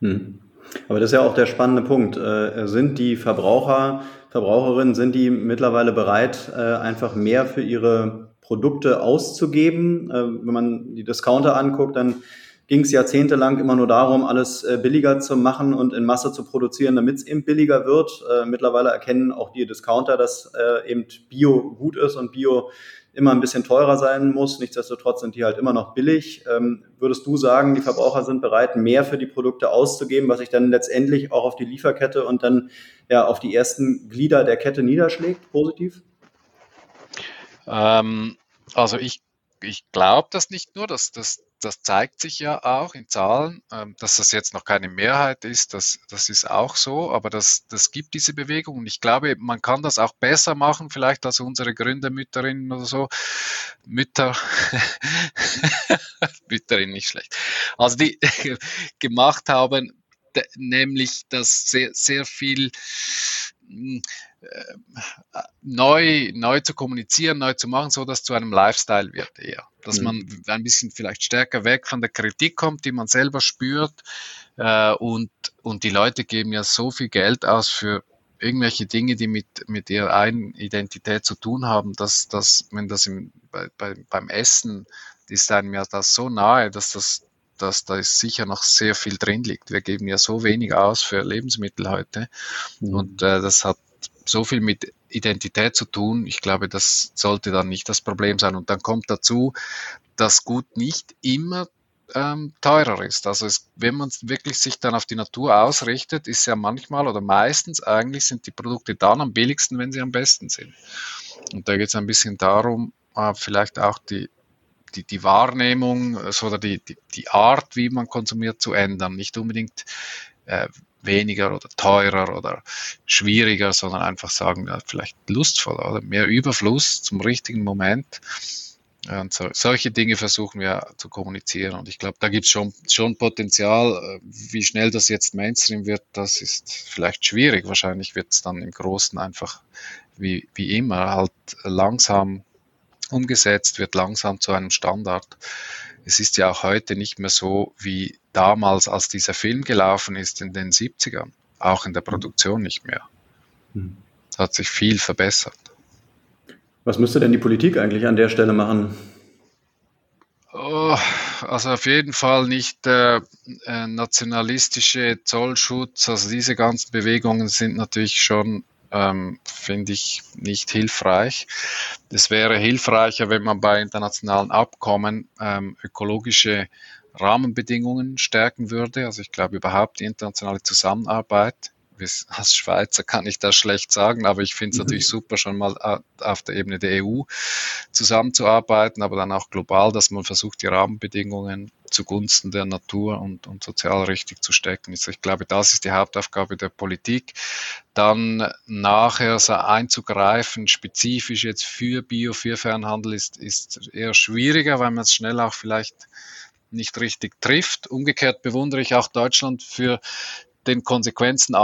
Hm. Aber das ist ja auch der spannende Punkt. Äh, sind die Verbraucher, Verbraucherinnen, sind die mittlerweile bereit, äh, einfach mehr für ihre Produkte auszugeben? Äh, wenn man die Discounter anguckt, dann ging es jahrzehntelang immer nur darum, alles billiger zu machen und in Masse zu produzieren, damit es eben billiger wird. Mittlerweile erkennen auch die Discounter, dass eben Bio gut ist und Bio immer ein bisschen teurer sein muss. Nichtsdestotrotz sind die halt immer noch billig. Ähm, würdest du sagen, die Verbraucher sind bereit, mehr für die Produkte auszugeben, was sich dann letztendlich auch auf die Lieferkette und dann ja auf die ersten Glieder der Kette niederschlägt, positiv? Ähm, also ich ich glaube das nicht nur, das, das, das zeigt sich ja auch in Zahlen, ähm, dass das jetzt noch keine Mehrheit ist, das, das ist auch so, aber das, das gibt diese Bewegung. Und ich glaube, man kann das auch besser machen, vielleicht als unsere Gründermütterinnen oder so, Mütter, <laughs> Mütterinnen nicht schlecht, also die <laughs> gemacht haben, nämlich dass sehr, sehr viel hm, neu, neu zu kommunizieren, neu zu machen, so dass zu einem Lifestyle wird eher. Dass mhm. man ein bisschen vielleicht stärker weg von der Kritik kommt, die man selber spürt. Äh, und, und die Leute geben ja so viel Geld aus für irgendwelche Dinge, die mit, mit ihrer eigenen Identität zu tun haben, dass, dass wenn das im, bei, bei, beim Essen ist einem ja das so nahe, dass das dass da ist sicher noch sehr viel drin liegt. Wir geben ja so wenig aus für Lebensmittel heute mhm. und äh, das hat so viel mit Identität zu tun. Ich glaube, das sollte dann nicht das Problem sein. Und dann kommt dazu, dass Gut nicht immer ähm, teurer ist. Also es, wenn man wirklich sich dann auf die Natur ausrichtet, ist ja manchmal oder meistens eigentlich sind die Produkte dann am billigsten, wenn sie am besten sind. Und da geht es ein bisschen darum, äh, vielleicht auch die die, die Wahrnehmung also, oder die, die, die Art, wie man konsumiert, zu ändern. Nicht unbedingt äh, weniger oder teurer oder schwieriger, sondern einfach sagen, ja, vielleicht lustvoller oder mehr Überfluss zum richtigen Moment. Und so, solche Dinge versuchen wir zu kommunizieren. Und ich glaube, da gibt es schon, schon Potenzial. Wie schnell das jetzt Mainstream wird, das ist vielleicht schwierig. Wahrscheinlich wird es dann im Großen einfach wie, wie immer halt langsam umgesetzt, wird langsam zu einem Standard. Es ist ja auch heute nicht mehr so wie damals, als dieser Film gelaufen ist in den 70ern. Auch in der Produktion nicht mehr. Hm. Es hat sich viel verbessert. Was müsste denn die Politik eigentlich an der Stelle machen? Oh, also auf jeden Fall nicht äh, äh, nationalistische Zollschutz. Also diese ganzen Bewegungen sind natürlich schon ähm, finde ich nicht hilfreich. Es wäre hilfreicher, wenn man bei internationalen Abkommen ähm, ökologische Rahmenbedingungen stärken würde. Also ich glaube überhaupt die internationale Zusammenarbeit als Schweizer kann ich das schlecht sagen, aber ich finde es mhm. natürlich super, schon mal auf der Ebene der EU zusammenzuarbeiten, aber dann auch global, dass man versucht, die Rahmenbedingungen zugunsten der Natur und, und sozial richtig zu stecken. Ich glaube, das ist die Hauptaufgabe der Politik. Dann nachher so einzugreifen, spezifisch jetzt für Bio, für Fernhandel, ist, ist eher schwieriger, weil man es schnell auch vielleicht nicht richtig trifft. Umgekehrt bewundere ich auch Deutschland für den Konsequenzen,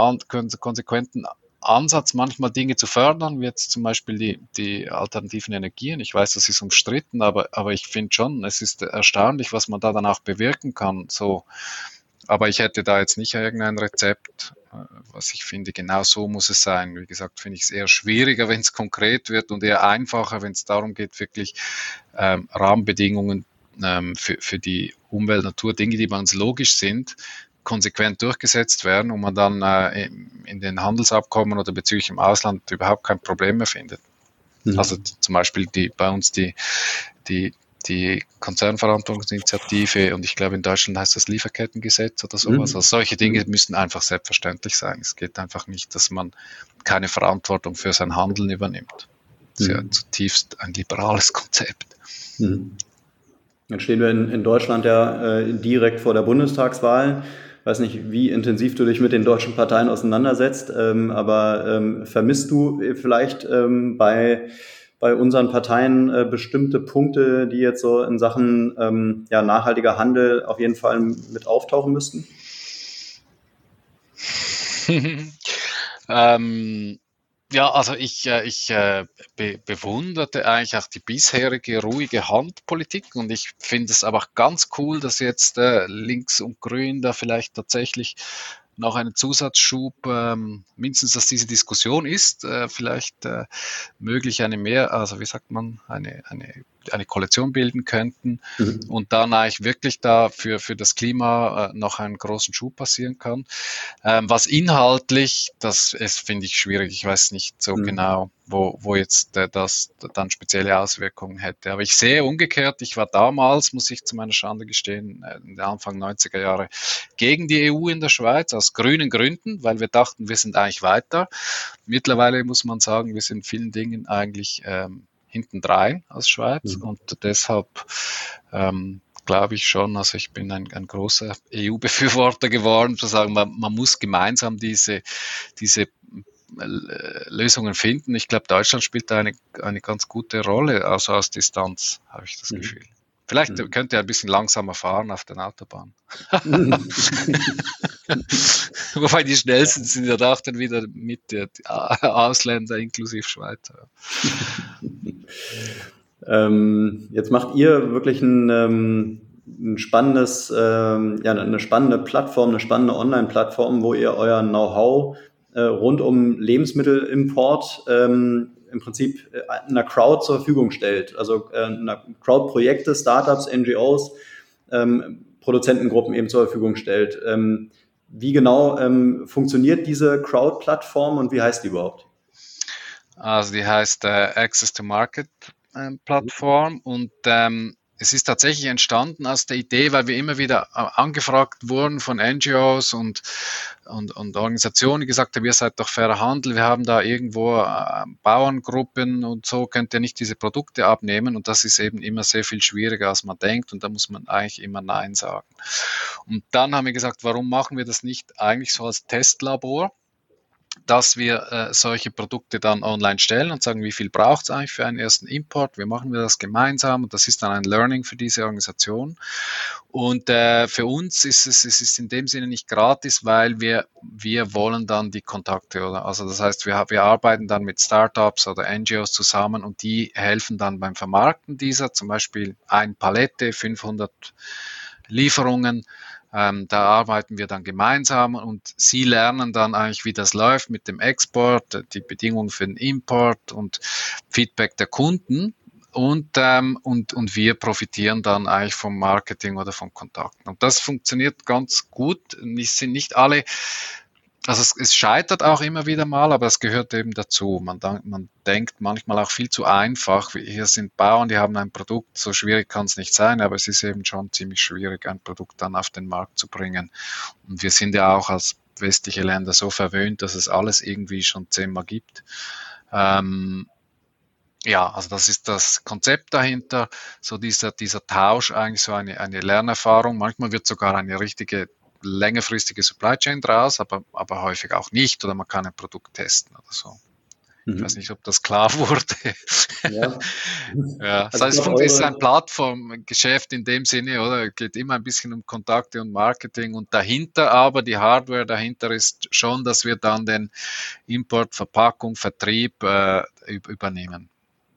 konsequenten Ansatz, manchmal Dinge zu fördern, wie jetzt zum Beispiel die, die alternativen Energien. Ich weiß, das ist umstritten, aber, aber ich finde schon, es ist erstaunlich, was man da dann auch bewirken kann. So, aber ich hätte da jetzt nicht irgendein Rezept, äh, was ich finde, genau so muss es sein. Wie gesagt, finde ich es eher schwieriger, <laughs> wenn es konkret wird und eher einfacher, wenn es darum geht, wirklich ähm, Rahmenbedingungen ähm, für, für die Umwelt, Natur, Dinge, die bei uns logisch sind, konsequent durchgesetzt werden und man dann äh, in den Handelsabkommen oder bezüglich im Ausland überhaupt kein Problem mehr findet. Mhm. Also zum Beispiel die, bei uns die, die, die Konzernverantwortungsinitiative und ich glaube in Deutschland heißt das Lieferkettengesetz oder sowas. Mhm. Also solche Dinge müssen einfach selbstverständlich sein. Es geht einfach nicht, dass man keine Verantwortung für sein Handeln übernimmt. Das ist mhm. ja zutiefst ein liberales Konzept. Mhm. Jetzt stehen wir in, in Deutschland ja äh, direkt vor der Bundestagswahl. Weiß nicht, wie intensiv du dich mit den deutschen Parteien auseinandersetzt, ähm, aber ähm, vermisst du vielleicht ähm, bei, bei unseren Parteien äh, bestimmte Punkte, die jetzt so in Sachen ähm, ja, nachhaltiger Handel auf jeden Fall mit auftauchen müssten? <laughs> ähm, ja, also ich, äh, ich äh, be bewunderte eigentlich auch die bisherige ruhige Handpolitik und ich finde es aber ganz cool, dass jetzt äh, links und grün da vielleicht tatsächlich noch einen Zusatzschub, ähm, mindestens dass diese Diskussion ist, äh, vielleicht äh, möglich eine mehr, also wie sagt man, eine, eine eine Koalition bilden könnten mhm. und dann eigentlich wirklich da für, für das Klima äh, noch einen großen Schub passieren kann. Ähm, was inhaltlich, das ist, finde ich schwierig. Ich weiß nicht so mhm. genau, wo, wo jetzt äh, das dann spezielle Auswirkungen hätte. Aber ich sehe umgekehrt, ich war damals, muss ich zu meiner Schande gestehen, äh, Anfang 90er Jahre gegen die EU in der Schweiz aus grünen Gründen, weil wir dachten, wir sind eigentlich weiter. Mittlerweile muss man sagen, wir sind in vielen Dingen eigentlich ähm, hintendrein als Schweiz mhm. und deshalb ähm, glaube ich schon, also ich bin ein, ein großer EU-Befürworter geworden, zu sagen, man, man muss gemeinsam diese, diese äh, Lösungen finden. Ich glaube, Deutschland spielt da eine, eine ganz gute Rolle, also aus Distanz, habe ich das mhm. Gefühl. Vielleicht mhm. könnt ihr ein bisschen langsamer fahren auf der Autobahn. <laughs> Wobei die schnellsten sind ja auch dann wieder mit der Ausländer inklusive Schweizer. ähm, jetzt macht ihr wirklich ein, ähm, ein spannendes, ähm, ja, eine spannende Plattform, eine spannende Online-Plattform, wo ihr euer Know-how äh, rund um Lebensmittelimport ähm, im Prinzip äh, einer Crowd zur Verfügung stellt. Also äh, einer Crowd-Projekte, Startups, NGOs, ähm, Produzentengruppen eben zur Verfügung stellt. Ähm, wie genau ähm, funktioniert diese Crowd-Plattform und wie heißt die überhaupt? Also die heißt äh, Access to Market äh, Plattform und ähm, es ist tatsächlich entstanden aus der Idee, weil wir immer wieder äh, angefragt wurden von NGOs und, und, und Organisationen, die gesagt haben, ihr seid doch fairer Handel, wir haben da irgendwo äh, Bauerngruppen und so, könnt ihr nicht diese Produkte abnehmen und das ist eben immer sehr viel schwieriger, als man denkt und da muss man eigentlich immer Nein sagen. Und dann haben wir gesagt, warum machen wir das nicht eigentlich so als Testlabor? Dass wir äh, solche Produkte dann online stellen und sagen, wie viel braucht es eigentlich für einen ersten Import, wie machen wir das gemeinsam und das ist dann ein Learning für diese Organisation. Und äh, für uns ist es, es ist in dem Sinne nicht gratis, weil wir, wir wollen dann die Kontakte, oder? Also das heißt, wir, wir arbeiten dann mit Startups oder NGOs zusammen und die helfen dann beim Vermarkten dieser, zum Beispiel ein Palette, 500 Lieferungen ähm, da arbeiten wir dann gemeinsam und Sie lernen dann eigentlich, wie das läuft mit dem Export, die Bedingungen für den Import und Feedback der Kunden. Und, ähm, und, und wir profitieren dann eigentlich vom Marketing oder von Kontakten. Und das funktioniert ganz gut. Es sind nicht alle also es, es, scheitert auch immer wieder mal, aber es gehört eben dazu. Man, man, denkt manchmal auch viel zu einfach. Hier sind Bauern, die haben ein Produkt, so schwierig kann es nicht sein, aber es ist eben schon ziemlich schwierig, ein Produkt dann auf den Markt zu bringen. Und wir sind ja auch als westliche Länder so verwöhnt, dass es alles irgendwie schon zehnmal gibt. Ähm, ja, also das ist das Konzept dahinter, so dieser, dieser Tausch, eigentlich so eine, eine Lernerfahrung. Manchmal wird sogar eine richtige längerfristige Supply Chain draus, aber, aber häufig auch nicht oder man kann ein Produkt testen oder so. Ich mhm. weiß nicht, ob das klar <laughs> wurde. Ja. <laughs> ja. Das also heißt, es ist ein Plattformgeschäft in dem Sinne, oder? Es geht immer ein bisschen um Kontakte und Marketing und dahinter aber die Hardware dahinter ist schon, dass wir dann den Import, Verpackung, Vertrieb äh, übernehmen.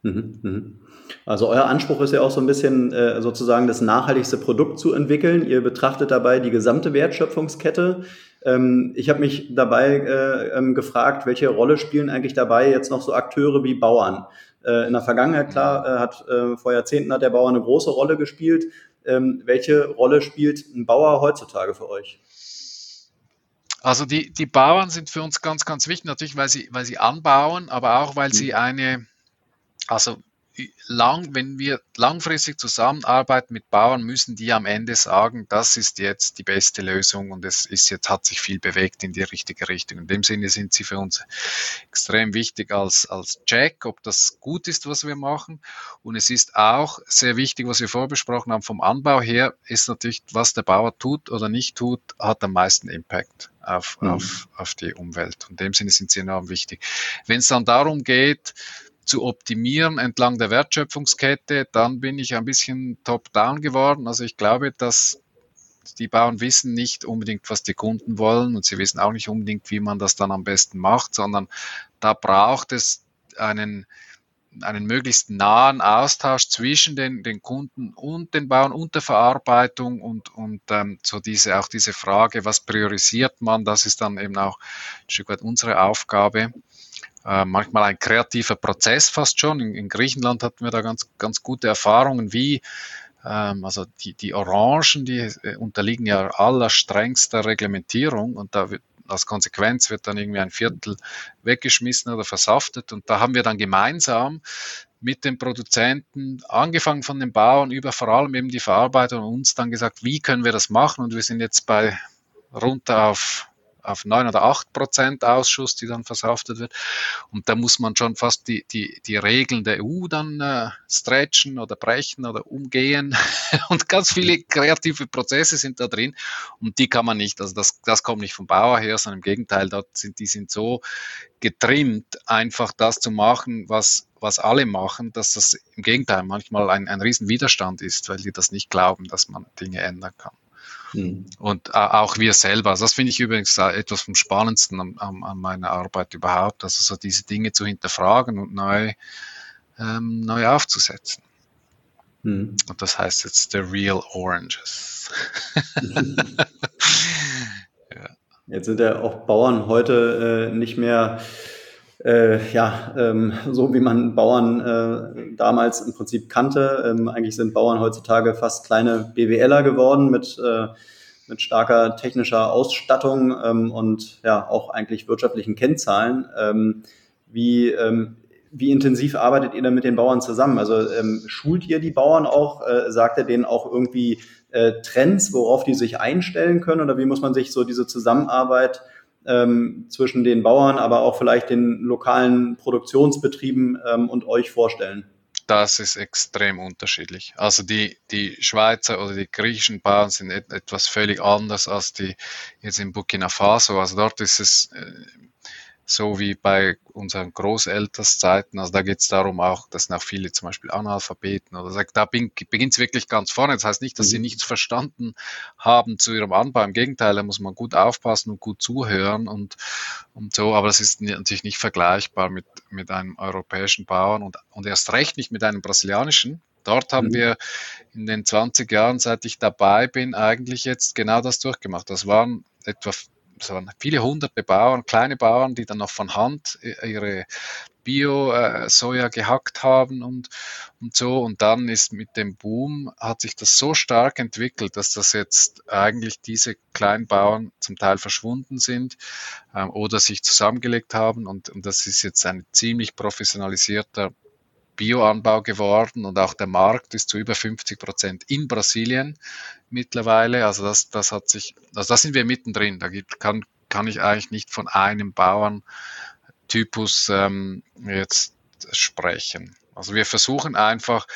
Mhm, mhm. Also euer Anspruch ist ja auch so ein bisschen äh, sozusagen das nachhaltigste Produkt zu entwickeln. Ihr betrachtet dabei die gesamte Wertschöpfungskette. Ähm, ich habe mich dabei äh, ähm, gefragt, welche Rolle spielen eigentlich dabei jetzt noch so Akteure wie Bauern? Äh, in der Vergangenheit, klar, hat vor Jahrzehnten hat der Bauer eine große Rolle gespielt. Ähm, welche Rolle spielt ein Bauer heutzutage für euch? Also die, die Bauern sind für uns ganz, ganz wichtig, natürlich, weil sie, weil sie anbauen, aber auch, weil sie mhm. eine, also lang, wenn wir langfristig zusammenarbeiten mit Bauern, müssen die am Ende sagen, das ist jetzt die beste Lösung und es ist jetzt, hat sich viel bewegt in die richtige Richtung. In dem Sinne sind sie für uns extrem wichtig als, als Check, ob das gut ist, was wir machen. Und es ist auch sehr wichtig, was wir vorbesprochen haben, vom Anbau her, ist natürlich, was der Bauer tut oder nicht tut, hat am meisten Impact auf, mhm. auf, auf die Umwelt. Und in dem Sinne sind sie enorm wichtig. Wenn es dann darum geht, zu optimieren entlang der Wertschöpfungskette, dann bin ich ein bisschen top-down geworden. Also ich glaube, dass die Bauern wissen nicht unbedingt, was die Kunden wollen und sie wissen auch nicht unbedingt, wie man das dann am besten macht, sondern da braucht es einen, einen möglichst nahen Austausch zwischen den, den Kunden und den Bauern und der Verarbeitung und, und ähm, so diese, auch diese Frage, was priorisiert man, das ist dann eben auch ein Stück weit unsere Aufgabe äh, manchmal ein kreativer Prozess fast schon. In, in, Griechenland hatten wir da ganz, ganz gute Erfahrungen, wie ähm, also die, die Orangen, die äh, unterliegen ja aller strengster Reglementierung und da wird als Konsequenz wird dann irgendwie ein Viertel weggeschmissen oder versaftet. Und da haben wir dann gemeinsam mit den Produzenten, angefangen von den Bauern über vor allem eben die Verarbeiter und uns dann gesagt, wie können wir das machen? Und wir sind jetzt bei runter auf auf neun oder acht Prozent Ausschuss, die dann versaftet wird. Und da muss man schon fast die, die, die Regeln der EU dann äh, stretchen oder brechen oder umgehen. <laughs> und ganz viele kreative Prozesse sind da drin und die kann man nicht, also das, das kommt nicht vom Bauer her, sondern im Gegenteil, dort sind, die sind so getrimmt, einfach das zu machen, was, was alle machen, dass das im Gegenteil manchmal ein, ein Riesenwiderstand ist, weil die das nicht glauben, dass man Dinge ändern kann. Mhm. Und äh, auch wir selber. Also das finde ich übrigens etwas vom Spannendsten an, an, an, meiner Arbeit überhaupt. Also so diese Dinge zu hinterfragen und neu, ähm, neu aufzusetzen. Mhm. Und das heißt jetzt The Real Oranges. <laughs> <laughs> ja. Jetzt sind ja auch Bauern heute äh, nicht mehr äh, ja, ähm, so wie man Bauern äh, damals im Prinzip kannte. Ähm, eigentlich sind Bauern heutzutage fast kleine BWLer geworden mit, äh, mit starker technischer Ausstattung ähm, und ja auch eigentlich wirtschaftlichen Kennzahlen. Ähm, wie, ähm, wie intensiv arbeitet ihr denn mit den Bauern zusammen? Also ähm, schult ihr die Bauern auch? Äh, sagt ihr denen auch irgendwie äh, Trends, worauf die sich einstellen können? Oder wie muss man sich so diese Zusammenarbeit ähm, zwischen den Bauern, aber auch vielleicht den lokalen Produktionsbetrieben ähm, und euch vorstellen? Das ist extrem unterschiedlich. Also die, die Schweizer oder die griechischen Bauern sind et etwas völlig anders als die jetzt in Burkina Faso. Also dort ist es äh, so wie bei unseren Großelterszeiten. Also da geht es darum auch, dass sind auch viele zum Beispiel Analphabeten oder sagt, da beginnt es wirklich ganz vorne. Das heißt nicht, dass sie mhm. nichts verstanden haben zu ihrem Anbau. Im Gegenteil, da muss man gut aufpassen und gut zuhören und, und so. Aber das ist natürlich nicht vergleichbar mit, mit einem europäischen Bauern und, und erst recht nicht mit einem brasilianischen. Dort haben mhm. wir in den 20 Jahren, seit ich dabei bin, eigentlich jetzt genau das durchgemacht. Das waren etwa es waren viele hunderte Bauern, kleine Bauern, die dann noch von Hand äh, ihre Bio-Soja gehackt haben und, und so. Und dann ist mit dem Boom, hat sich das so stark entwickelt, dass das jetzt eigentlich diese kleinen Bauern zum Teil verschwunden sind ähm, oder sich zusammengelegt haben. Und, und das ist jetzt ein ziemlich professionalisierter Bioanbau geworden und auch der Markt ist zu über 50 Prozent in Brasilien mittlerweile. Also das, das hat sich, also da sind wir mittendrin. Da gibt, kann kann ich eigentlich nicht von einem Bauerntypus ähm, jetzt sprechen. Also wir versuchen einfach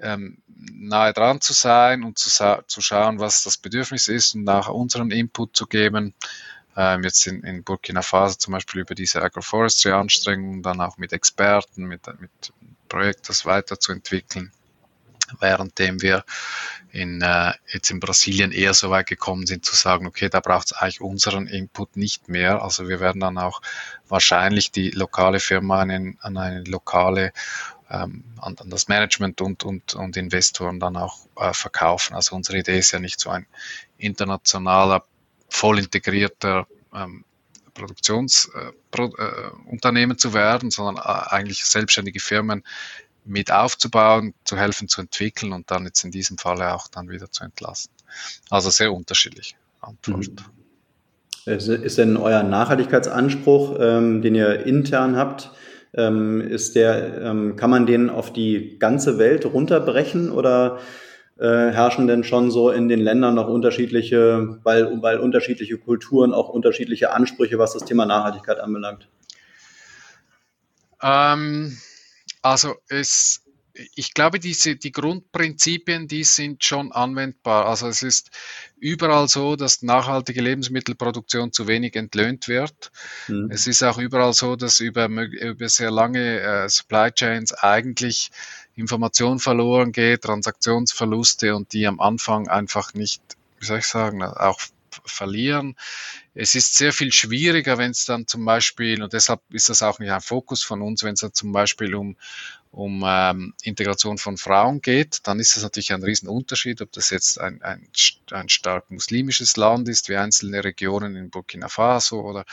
ähm, nahe dran zu sein und zu, zu schauen, was das Bedürfnis ist und nach unseren Input zu geben. Ähm, jetzt in, in Burkina Faso zum Beispiel über diese Agroforestry-Anstrengungen, dann auch mit Experten, mit, mit Projekt das weiterzuentwickeln währenddem wir in, äh, jetzt in Brasilien eher so weit gekommen sind zu sagen, okay, da braucht es eigentlich unseren Input nicht mehr. Also wir werden dann auch wahrscheinlich die lokale Firma an, eine, an eine lokale ähm, an, an, das Management und, und, und Investoren dann auch äh, verkaufen. Also unsere Idee ist ja nicht so ein internationaler, voll integrierter ähm, Produktionsunternehmen äh, äh, zu werden, sondern äh, eigentlich selbstständige Firmen mit aufzubauen, zu helfen, zu entwickeln und dann jetzt in diesem Falle auch dann wieder zu entlassen. Also sehr unterschiedlich. Antwort. Mhm. Ist denn euer Nachhaltigkeitsanspruch, ähm, den ihr intern habt, ähm, ist der, ähm, kann man den auf die ganze Welt runterbrechen oder äh, herrschen denn schon so in den Ländern noch unterschiedliche, weil, weil unterschiedliche Kulturen auch unterschiedliche Ansprüche, was das Thema Nachhaltigkeit anbelangt? Ähm, also es, ich glaube, diese, die Grundprinzipien, die sind schon anwendbar. Also es ist überall so, dass nachhaltige Lebensmittelproduktion zu wenig entlöhnt wird. Mhm. Es ist auch überall so, dass über, über sehr lange äh, Supply Chains eigentlich Information verloren geht, Transaktionsverluste und die am Anfang einfach nicht, wie soll ich sagen, auch verlieren. Es ist sehr viel schwieriger, wenn es dann zum Beispiel, und deshalb ist das auch nicht ein Fokus von uns, wenn es dann zum Beispiel um, um ähm, Integration von Frauen geht, dann ist das natürlich ein Riesenunterschied, ob das jetzt ein, ein, ein stark muslimisches Land ist, wie einzelne Regionen in Burkina Faso oder,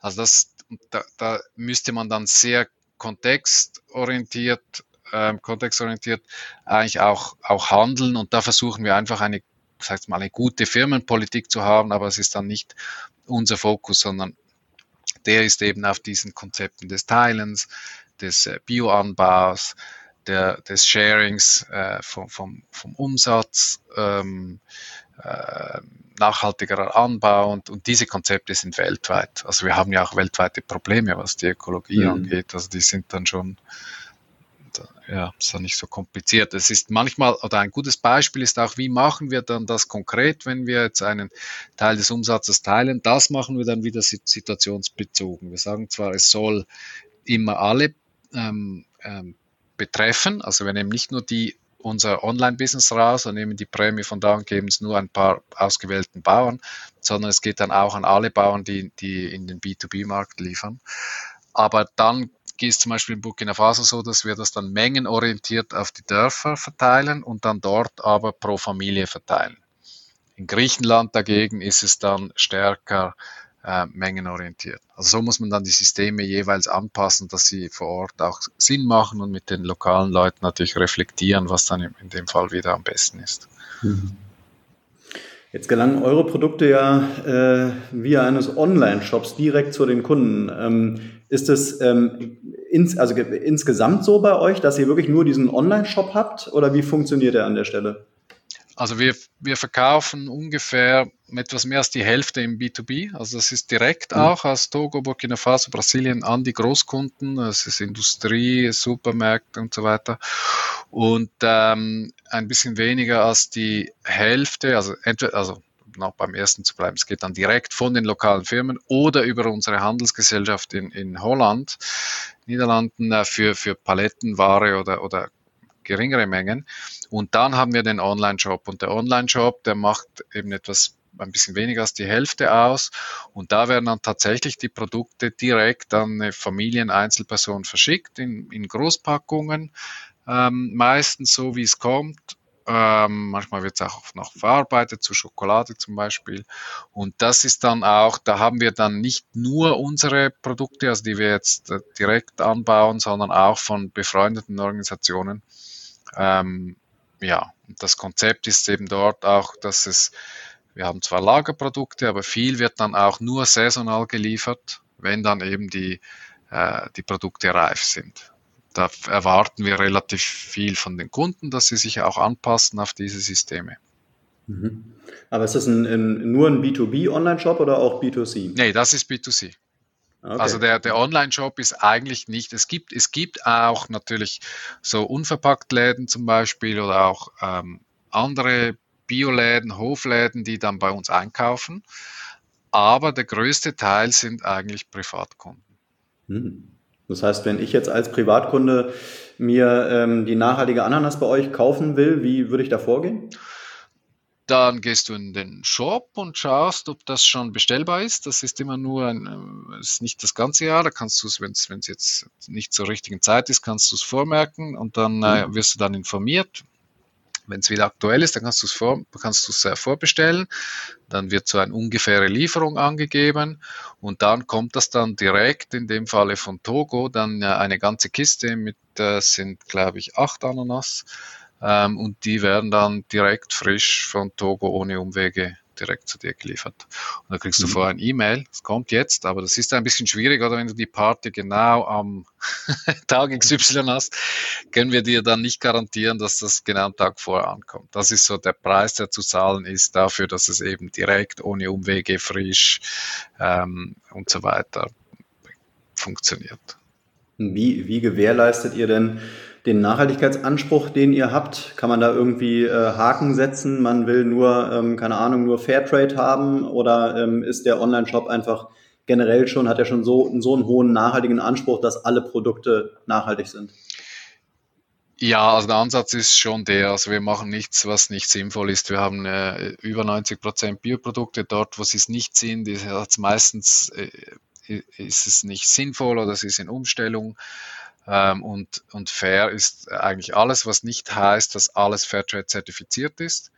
also das, da, da müsste man dann sehr kontextorientiert ähm, kontextorientiert eigentlich auch, auch handeln und da versuchen wir einfach eine sag mal, eine gute Firmenpolitik zu haben, aber es ist dann nicht unser Fokus, sondern der ist eben auf diesen Konzepten des Teilens, des äh, Bioanbaus, der, des Sharings äh, vom, vom, vom Umsatz, ähm, äh, nachhaltigerer Anbau und, und diese Konzepte sind weltweit. Also wir haben ja auch weltweite Probleme, was die Ökologie mhm. angeht. Also die sind dann schon ja, ist ja nicht so kompliziert. Es ist manchmal, oder ein gutes Beispiel ist auch, wie machen wir dann das konkret, wenn wir jetzt einen Teil des Umsatzes teilen? Das machen wir dann wieder situationsbezogen. Wir sagen zwar, es soll immer alle ähm, ähm, betreffen, also wir nehmen nicht nur die unser Online-Business raus und nehmen die Prämie von da und geben es nur ein paar ausgewählten Bauern, sondern es geht dann auch an alle Bauern, die, die in den B2B-Markt liefern. Aber dann ist zum Beispiel in Burkina Faso so, dass wir das dann mengenorientiert auf die Dörfer verteilen und dann dort aber pro Familie verteilen. In Griechenland dagegen ist es dann stärker äh, mengenorientiert. Also so muss man dann die Systeme jeweils anpassen, dass sie vor Ort auch Sinn machen und mit den lokalen Leuten natürlich reflektieren, was dann in dem Fall wieder am besten ist. Mhm. Jetzt gelangen eure Produkte ja äh, via eines Online-Shops direkt zu den Kunden. Ähm, ist es ähm, ins, also insgesamt so bei euch, dass ihr wirklich nur diesen Online-Shop habt oder wie funktioniert der an der Stelle? Also wir, wir verkaufen ungefähr etwas mehr als die Hälfte im B2B. Also das ist direkt mhm. auch aus Togo, Burkina Faso, Brasilien an die Großkunden. Das ist Industrie, Supermärkte und so weiter. Und ähm, ein bisschen weniger als die Hälfte, also entweder, also noch beim ersten zu bleiben. Es geht dann direkt von den lokalen Firmen oder über unsere Handelsgesellschaft in, in Holland, Niederlanden äh, für, für Palettenware oder, oder geringere Mengen. Und dann haben wir den Online-Shop. Und der Online-Shop, der macht eben etwas ein bisschen weniger als die Hälfte aus. Und da werden dann tatsächlich die Produkte direkt an eine Familien, Einzelperson verschickt in, in Großpackungen. Ähm, meistens so, wie es kommt. Ähm, manchmal wird es auch noch verarbeitet, zu Schokolade zum Beispiel. Und das ist dann auch, da haben wir dann nicht nur unsere Produkte, also die wir jetzt äh, direkt anbauen, sondern auch von befreundeten Organisationen. Ähm, ja, und das Konzept ist eben dort auch, dass es, wir haben zwar Lagerprodukte, aber viel wird dann auch nur saisonal geliefert, wenn dann eben die, äh, die Produkte reif sind da erwarten wir relativ viel von den Kunden, dass sie sich auch anpassen auf diese Systeme. Mhm. Aber ist das ein, ein, nur ein B2B-Online-Shop oder auch B2C? Nee, das ist B2C. Okay. Also der, der Online-Shop ist eigentlich nicht, es gibt, es gibt auch natürlich so unverpackt Läden zum Beispiel oder auch ähm, andere Bioläden, Hofläden, die dann bei uns einkaufen. Aber der größte Teil sind eigentlich Privatkunden. Hm. Das heißt, wenn ich jetzt als Privatkunde mir ähm, die nachhaltige Ananas bei euch kaufen will, wie würde ich da vorgehen? Dann gehst du in den Shop und schaust, ob das schon bestellbar ist. Das ist immer nur ein, äh, ist nicht das ganze Jahr. Da kannst du es, wenn es jetzt nicht zur richtigen Zeit ist, kannst du es vormerken und dann äh, mhm. wirst du dann informiert. Wenn es wieder aktuell ist, dann kannst du es vor, kannst du es äh, vorbestellen. Dann wird so eine ungefähre Lieferung angegeben und dann kommt das dann direkt, in dem Falle von Togo, dann äh, eine ganze Kiste mit, äh, sind glaube ich acht Ananas ähm, und die werden dann direkt frisch von Togo ohne Umwege direkt zu dir geliefert. Und da kriegst du mhm. vorher ein E-Mail, es kommt jetzt, aber das ist ein bisschen schwierig, oder wenn du die Party genau am <laughs> Tag XY hast, können wir dir dann nicht garantieren, dass das genau am Tag vorher ankommt. Das ist so der Preis, der zu zahlen ist dafür, dass es eben direkt ohne Umwege frisch ähm, und so weiter funktioniert. Wie, wie gewährleistet ihr denn den Nachhaltigkeitsanspruch, den ihr habt? Kann man da irgendwie äh, Haken setzen? Man will nur, ähm, keine Ahnung, nur Fairtrade haben oder ähm, ist der Online-Shop einfach generell schon, hat er schon so, so einen hohen nachhaltigen Anspruch, dass alle Produkte nachhaltig sind? Ja, also der Ansatz ist schon der, also wir machen nichts, was nicht sinnvoll ist. Wir haben äh, über 90 Prozent Bioprodukte dort, wo sie es nicht sind, ist meistens äh, ist es nicht sinnvoll oder es ist in Umstellung. Ähm, und, und fair ist eigentlich alles, was nicht heißt, dass alles Fairtrade zertifiziert ist.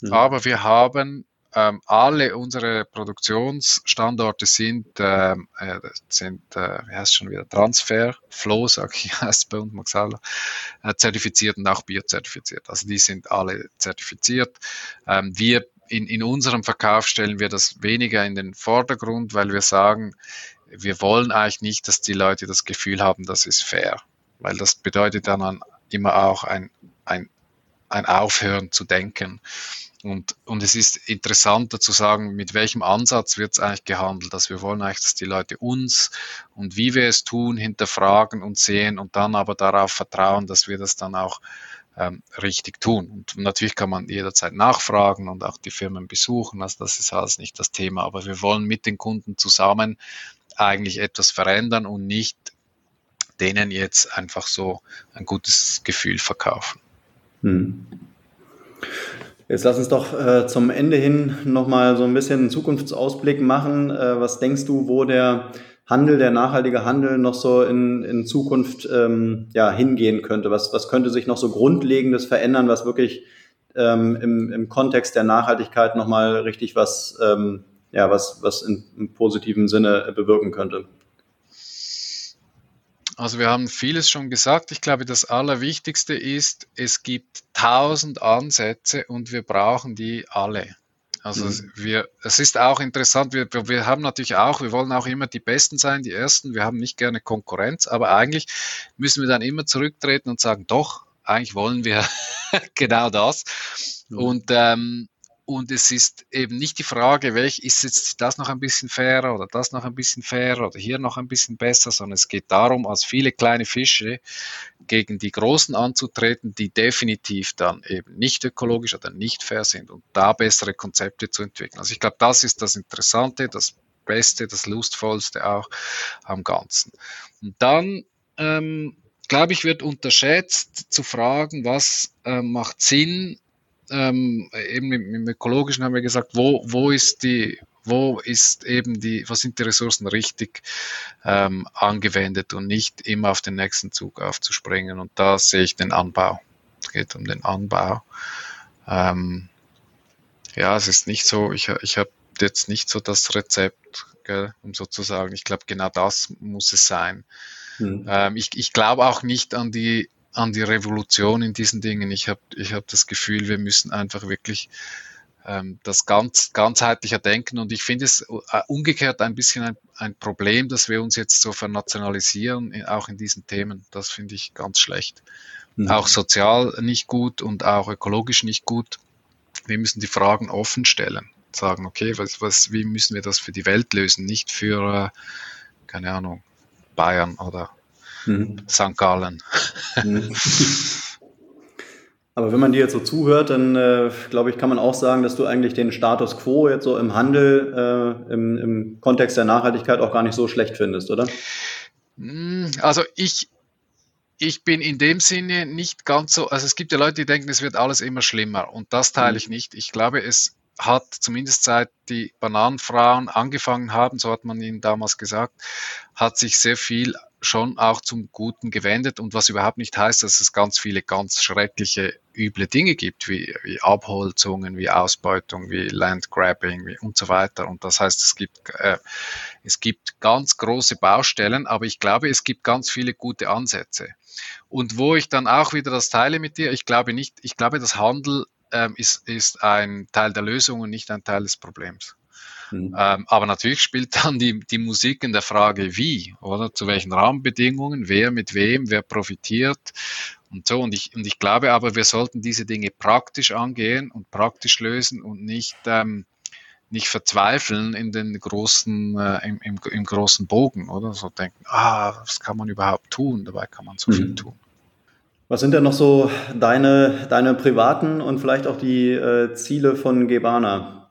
Mhm. Aber wir haben ähm, alle unsere Produktionsstandorte sind, ähm, äh, sind äh, wie heißt schon wieder, Transfer, Flow, sag ich, <laughs> heißt bei uns Maxala, äh, zertifiziert und auch biozertifiziert. Also die sind alle zertifiziert. Ähm, wir in, in unserem Verkauf stellen wir das weniger in den Vordergrund, weil wir sagen, wir wollen eigentlich nicht, dass die Leute das Gefühl haben, das ist fair, weil das bedeutet dann immer auch ein, ein, ein Aufhören zu denken. Und, und es ist interessanter zu sagen, mit welchem Ansatz wird es eigentlich gehandelt. Dass wir wollen eigentlich, dass die Leute uns und wie wir es tun, hinterfragen und sehen und dann aber darauf vertrauen, dass wir das dann auch ähm, richtig tun. Und natürlich kann man jederzeit nachfragen und auch die Firmen besuchen. Also das ist alles nicht das Thema. Aber wir wollen mit den Kunden zusammen eigentlich etwas verändern und nicht denen jetzt einfach so ein gutes Gefühl verkaufen. Hm. Jetzt lass uns doch äh, zum Ende hin nochmal so ein bisschen einen Zukunftsausblick machen. Äh, was denkst du, wo der Handel, der nachhaltige Handel noch so in, in Zukunft ähm, ja, hingehen könnte? Was, was könnte sich noch so Grundlegendes verändern, was wirklich ähm, im, im Kontext der Nachhaltigkeit nochmal richtig was ähm, ja, was, was in, im positiven Sinne bewirken könnte. Also wir haben vieles schon gesagt. Ich glaube, das Allerwichtigste ist, es gibt tausend Ansätze und wir brauchen die alle. Also mhm. wir, es ist auch interessant, wir, wir haben natürlich auch, wir wollen auch immer die Besten sein, die Ersten, wir haben nicht gerne Konkurrenz, aber eigentlich müssen wir dann immer zurücktreten und sagen, doch, eigentlich wollen wir <laughs> genau das. Mhm. Und ähm, und es ist eben nicht die Frage, welch ist jetzt das noch ein bisschen fairer oder das noch ein bisschen fairer oder hier noch ein bisschen besser, sondern es geht darum, als viele kleine Fische gegen die großen anzutreten, die definitiv dann eben nicht ökologisch oder nicht fair sind und da bessere Konzepte zu entwickeln. Also ich glaube, das ist das Interessante, das Beste, das Lustvollste auch am Ganzen. Und dann ähm, glaube ich, wird unterschätzt zu fragen, was äh, macht Sinn ähm, eben im, Ökologischen haben wir gesagt, wo, wo ist die, wo ist eben die, was sind die Ressourcen richtig ähm, angewendet und nicht immer auf den nächsten Zug aufzuspringen. Und da sehe ich den Anbau. Es geht um den Anbau. Ähm, ja, es ist nicht so, ich, ich habe jetzt nicht so das Rezept, gell, um sozusagen, ich glaube, genau das muss es sein. Mhm. Ähm, ich ich glaube auch nicht an die an die Revolution in diesen Dingen. Ich habe ich hab das Gefühl, wir müssen einfach wirklich ähm, das ganz ganzheitlicher denken. Und ich finde es äh, umgekehrt ein bisschen ein, ein, Problem, dass wir uns jetzt so vernationalisieren, in, auch in diesen Themen. Das finde ich ganz schlecht. Mhm. Auch sozial nicht gut und auch ökologisch nicht gut. wir müssen die Fragen offen stellen. Sagen, okay, was, was, wie müssen wir das für die Welt lösen? Nicht für, äh, keine Ahnung, Bayern oder mhm. St. Gallen. Mhm. <laughs> Aber wenn man dir jetzt so zuhört, dann äh, glaube ich, kann man auch sagen, dass du eigentlich den Status quo jetzt so im Handel, äh, im, im Kontext der Nachhaltigkeit auch gar nicht so schlecht findest, oder? Hm, also ich, ich bin in dem Sinne nicht ganz so, also es gibt ja Leute, die denken, es wird alles immer schlimmer und das teile ich mhm. nicht. Ich glaube, es hat zumindest seit die Bananenfrauen angefangen haben, so hat man ihnen damals gesagt, hat sich sehr viel schon auch zum Guten gewendet und was überhaupt nicht heißt, dass es ganz viele ganz schreckliche, üble Dinge gibt, wie, wie Abholzungen, wie Ausbeutung, wie Landgrabbing wie und so weiter. Und das heißt, es gibt, äh, es gibt ganz große Baustellen, aber ich glaube, es gibt ganz viele gute Ansätze. Und wo ich dann auch wieder das teile mit dir, ich glaube nicht, ich glaube, das Handel ähm, ist, ist ein Teil der Lösung und nicht ein Teil des Problems. Mhm. Ähm, aber natürlich spielt dann die, die Musik in der Frage, wie, oder zu welchen Rahmenbedingungen, wer mit wem, wer profitiert und so. Und ich, und ich glaube aber, wir sollten diese Dinge praktisch angehen und praktisch lösen und nicht, ähm, nicht verzweifeln in den großen, äh, im, im, im, großen Bogen, oder? So denken, ah, was kann man überhaupt tun? Dabei kann man so mhm. viel tun. Was sind denn noch so deine, deine privaten und vielleicht auch die äh, Ziele von Gebana?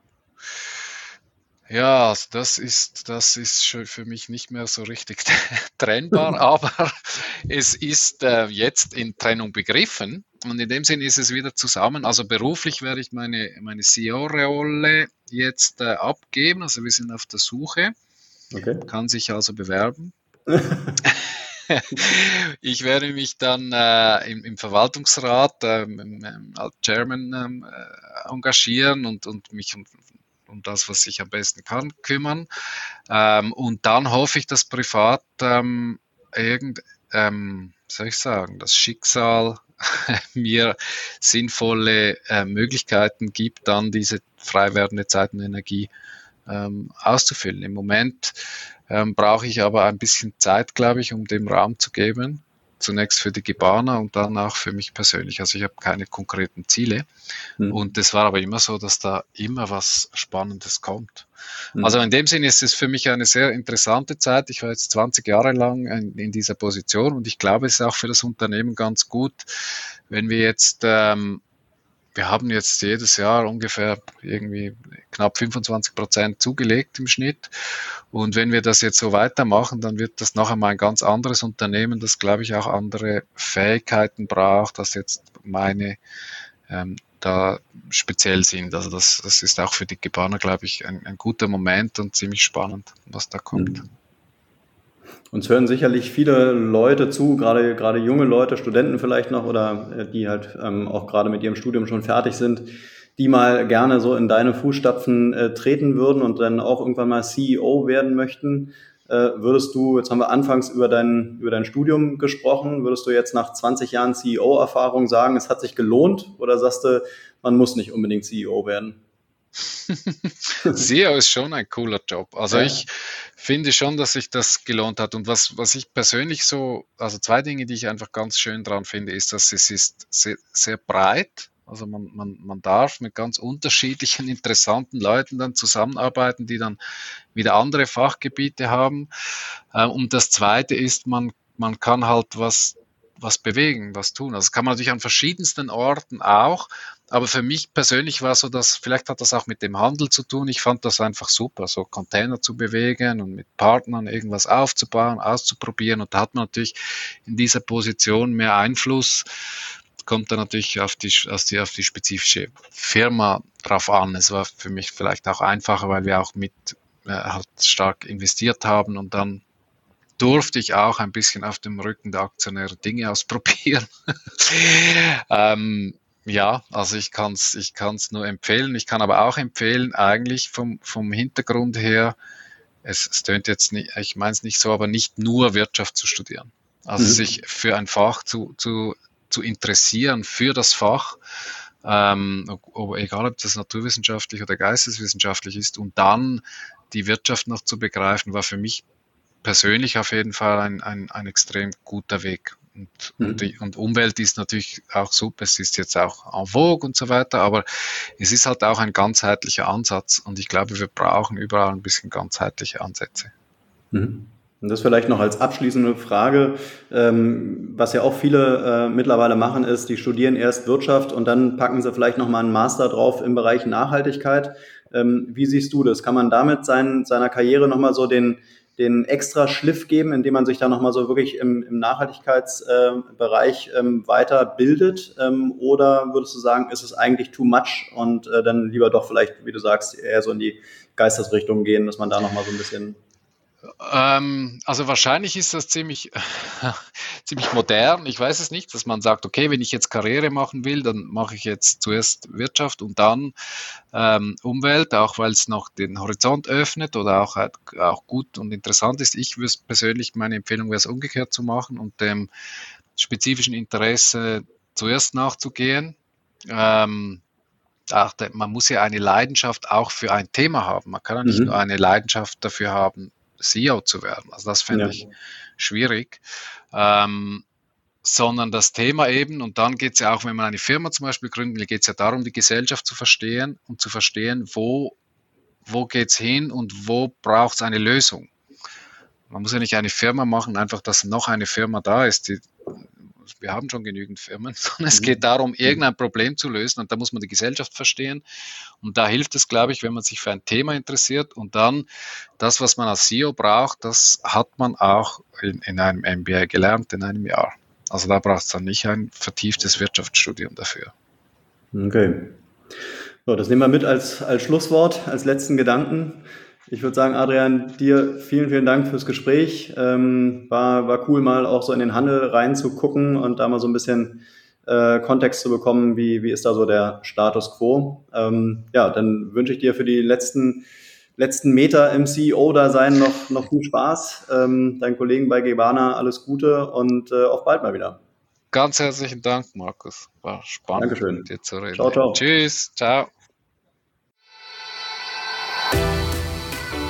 Ja, also das ist, das ist schon für mich nicht mehr so richtig <laughs> trennbar, <laughs> aber es ist äh, jetzt in Trennung begriffen und in dem Sinne ist es wieder zusammen. Also beruflich werde ich meine, meine CEO-Rolle jetzt äh, abgeben, also wir sind auf der Suche, okay. kann sich also bewerben. <laughs> ich werde mich dann äh, im, im, Verwaltungsrat ähm, als Chairman ähm, äh, engagieren und, und mich um, um das, was ich am besten kann, kümmern. Ähm, und dann hoffe ich, dass privat ähm, irgend, ähm, soll ich sagen, das Schicksal <laughs> mir sinnvolle äh, Möglichkeiten gibt, dann diese frei werdende Zeit und Energie ähm, auszufüllen. Im Moment ähm, brauche ich aber ein bisschen Zeit, glaube ich, um dem Raum zu geben zunächst für die Gebana und dann auch für mich persönlich. Also ich habe keine konkreten Ziele. Mhm. Und es war aber immer so, dass da immer was Spannendes kommt. Mhm. Also in dem Sinne ist es für mich eine sehr interessante Zeit. Ich war jetzt 20 Jahre lang in, in dieser Position und ich glaube, es ist auch für das Unternehmen ganz gut, wenn wir jetzt ähm, wir haben jetzt jedes Jahr ungefähr irgendwie knapp 25 Prozent zugelegt im Schnitt. Und wenn wir das jetzt so weitermachen, dann wird das noch einmal ein ganz anderes Unternehmen, das, glaube ich, auch andere Fähigkeiten braucht, als jetzt meine ähm, da speziell sind. Also das, das ist auch für die Gebaner, glaube ich, ein, ein guter Moment und ziemlich spannend, was da kommt. Mhm. Uns hören sicherlich viele Leute zu, gerade, gerade junge Leute, Studenten vielleicht noch oder äh, die halt ähm, auch gerade mit ihrem Studium schon fertig sind, die mal gerne so in deine Fußstapfen äh, treten würden und dann auch irgendwann mal CEO werden möchten. Äh, würdest du, jetzt haben wir anfangs über dein, über dein Studium gesprochen, würdest du jetzt nach 20 Jahren CEO-Erfahrung sagen, es hat sich gelohnt oder sagst du, man muss nicht unbedingt CEO werden? <laughs> SEO ist schon ein cooler Job. Also ja. ich finde schon, dass sich das gelohnt hat. Und was, was ich persönlich so, also zwei Dinge, die ich einfach ganz schön dran finde, ist, dass es ist sehr, sehr breit. Also man, man, man darf mit ganz unterschiedlichen, <laughs> interessanten Leuten dann zusammenarbeiten, die dann wieder andere Fachgebiete haben. Ähm, und das zweite ist, man, man kann halt was was bewegen, was tun. Also das kann man natürlich an verschiedensten Orten auch, aber für mich persönlich war so, dass vielleicht hat das auch mit dem Handel zu tun. Ich fand das einfach super, so Container zu bewegen und mit Partnern irgendwas aufzubauen, auszuprobieren. Und da hat man natürlich in dieser Position mehr Einfluss. Kommt dann natürlich auf die, auf die, auf die spezifische Firma drauf an. Es war für mich vielleicht auch einfacher, weil wir auch mit äh, halt stark investiert haben und dann durfte ich auch ein bisschen auf dem Rücken der Aktionäre Dinge <laughs> ausprobieren. <laughs> ähm, ja, also ich kann es ich kann's nur empfehlen. Ich kann aber auch empfehlen, eigentlich vom, vom Hintergrund her, es, es tönt jetzt nicht, ich meine es nicht so, aber nicht nur Wirtschaft zu studieren. Also mhm. sich für ein Fach zu, zu, zu interessieren, für das Fach, ähm, ob, egal ob das naturwissenschaftlich oder geisteswissenschaftlich ist, und dann die Wirtschaft noch zu begreifen, war für mich persönlich auf jeden Fall ein, ein, ein extrem guter Weg. Und, mhm. und, und, Umwelt ist natürlich auch super, es ist jetzt auch en vogue und so weiter, aber es ist halt auch ein ganzheitlicher Ansatz und ich glaube, wir brauchen überall ein bisschen ganzheitliche Ansätze. Mhm. Und das vielleicht noch als abschließende Frage, ähm, was ja auch viele äh, mittlerweile machen, ist, die studieren erst Wirtschaft und dann packen sie vielleicht nochmal einen Master drauf im Bereich Nachhaltigkeit. Ähm, wie siehst du das? Kann man damit sein, seiner Karriere nochmal so den, den extra Schliff geben, indem man sich da nochmal so wirklich im, im Nachhaltigkeitsbereich äh, ähm, weiterbildet? Ähm, oder würdest du sagen, ist es eigentlich too much und äh, dann lieber doch vielleicht, wie du sagst, eher so in die Geistesrichtung gehen, dass man da nochmal so ein bisschen ähm, also wahrscheinlich ist das ziemlich, <laughs> ziemlich modern. Ich weiß es nicht, dass man sagt, okay, wenn ich jetzt Karriere machen will, dann mache ich jetzt zuerst Wirtschaft und dann ähm, Umwelt, auch weil es noch den Horizont öffnet oder auch, auch gut und interessant ist. Ich würde persönlich, meine Empfehlung wäre es umgekehrt zu machen und dem spezifischen Interesse zuerst nachzugehen. Ähm, man muss ja eine Leidenschaft auch für ein Thema haben. Man kann ja nicht mhm. nur eine Leidenschaft dafür haben, CEO zu werden. Also das fände ja. ich schwierig. Ähm, sondern das Thema eben, und dann geht es ja auch, wenn man eine Firma zum Beispiel gründen will, geht es ja darum, die Gesellschaft zu verstehen und zu verstehen, wo, wo geht es hin und wo braucht es eine Lösung. Man muss ja nicht eine Firma machen, einfach, dass noch eine Firma da ist, die wir haben schon genügend Firmen, <laughs> sondern es mhm. geht darum, mhm. irgendein Problem zu lösen und da muss man die Gesellschaft verstehen. Und da hilft es, glaube ich, wenn man sich für ein Thema interessiert und dann das, was man als CEO braucht, das hat man auch in, in einem MBA gelernt in einem Jahr. Also da braucht es dann nicht ein vertieftes Wirtschaftsstudium dafür. Okay. So, das nehmen wir mit als, als Schlusswort, als letzten Gedanken. Ich würde sagen, Adrian, dir vielen, vielen Dank fürs Gespräch. Ähm, war, war cool, mal auch so in den Handel reinzugucken und da mal so ein bisschen äh, Kontext zu bekommen, wie, wie ist da so der Status quo. Ähm, ja, dann wünsche ich dir für die letzten, letzten Meter im CEO-Dasein noch, noch viel Spaß. Ähm, deinen Kollegen bei Gebana alles Gute und äh, auf bald mal wieder. Ganz herzlichen Dank, Markus. War spannend, Dankeschön. mit dir zu reden. Ciao, ciao. Tschüss, ciao.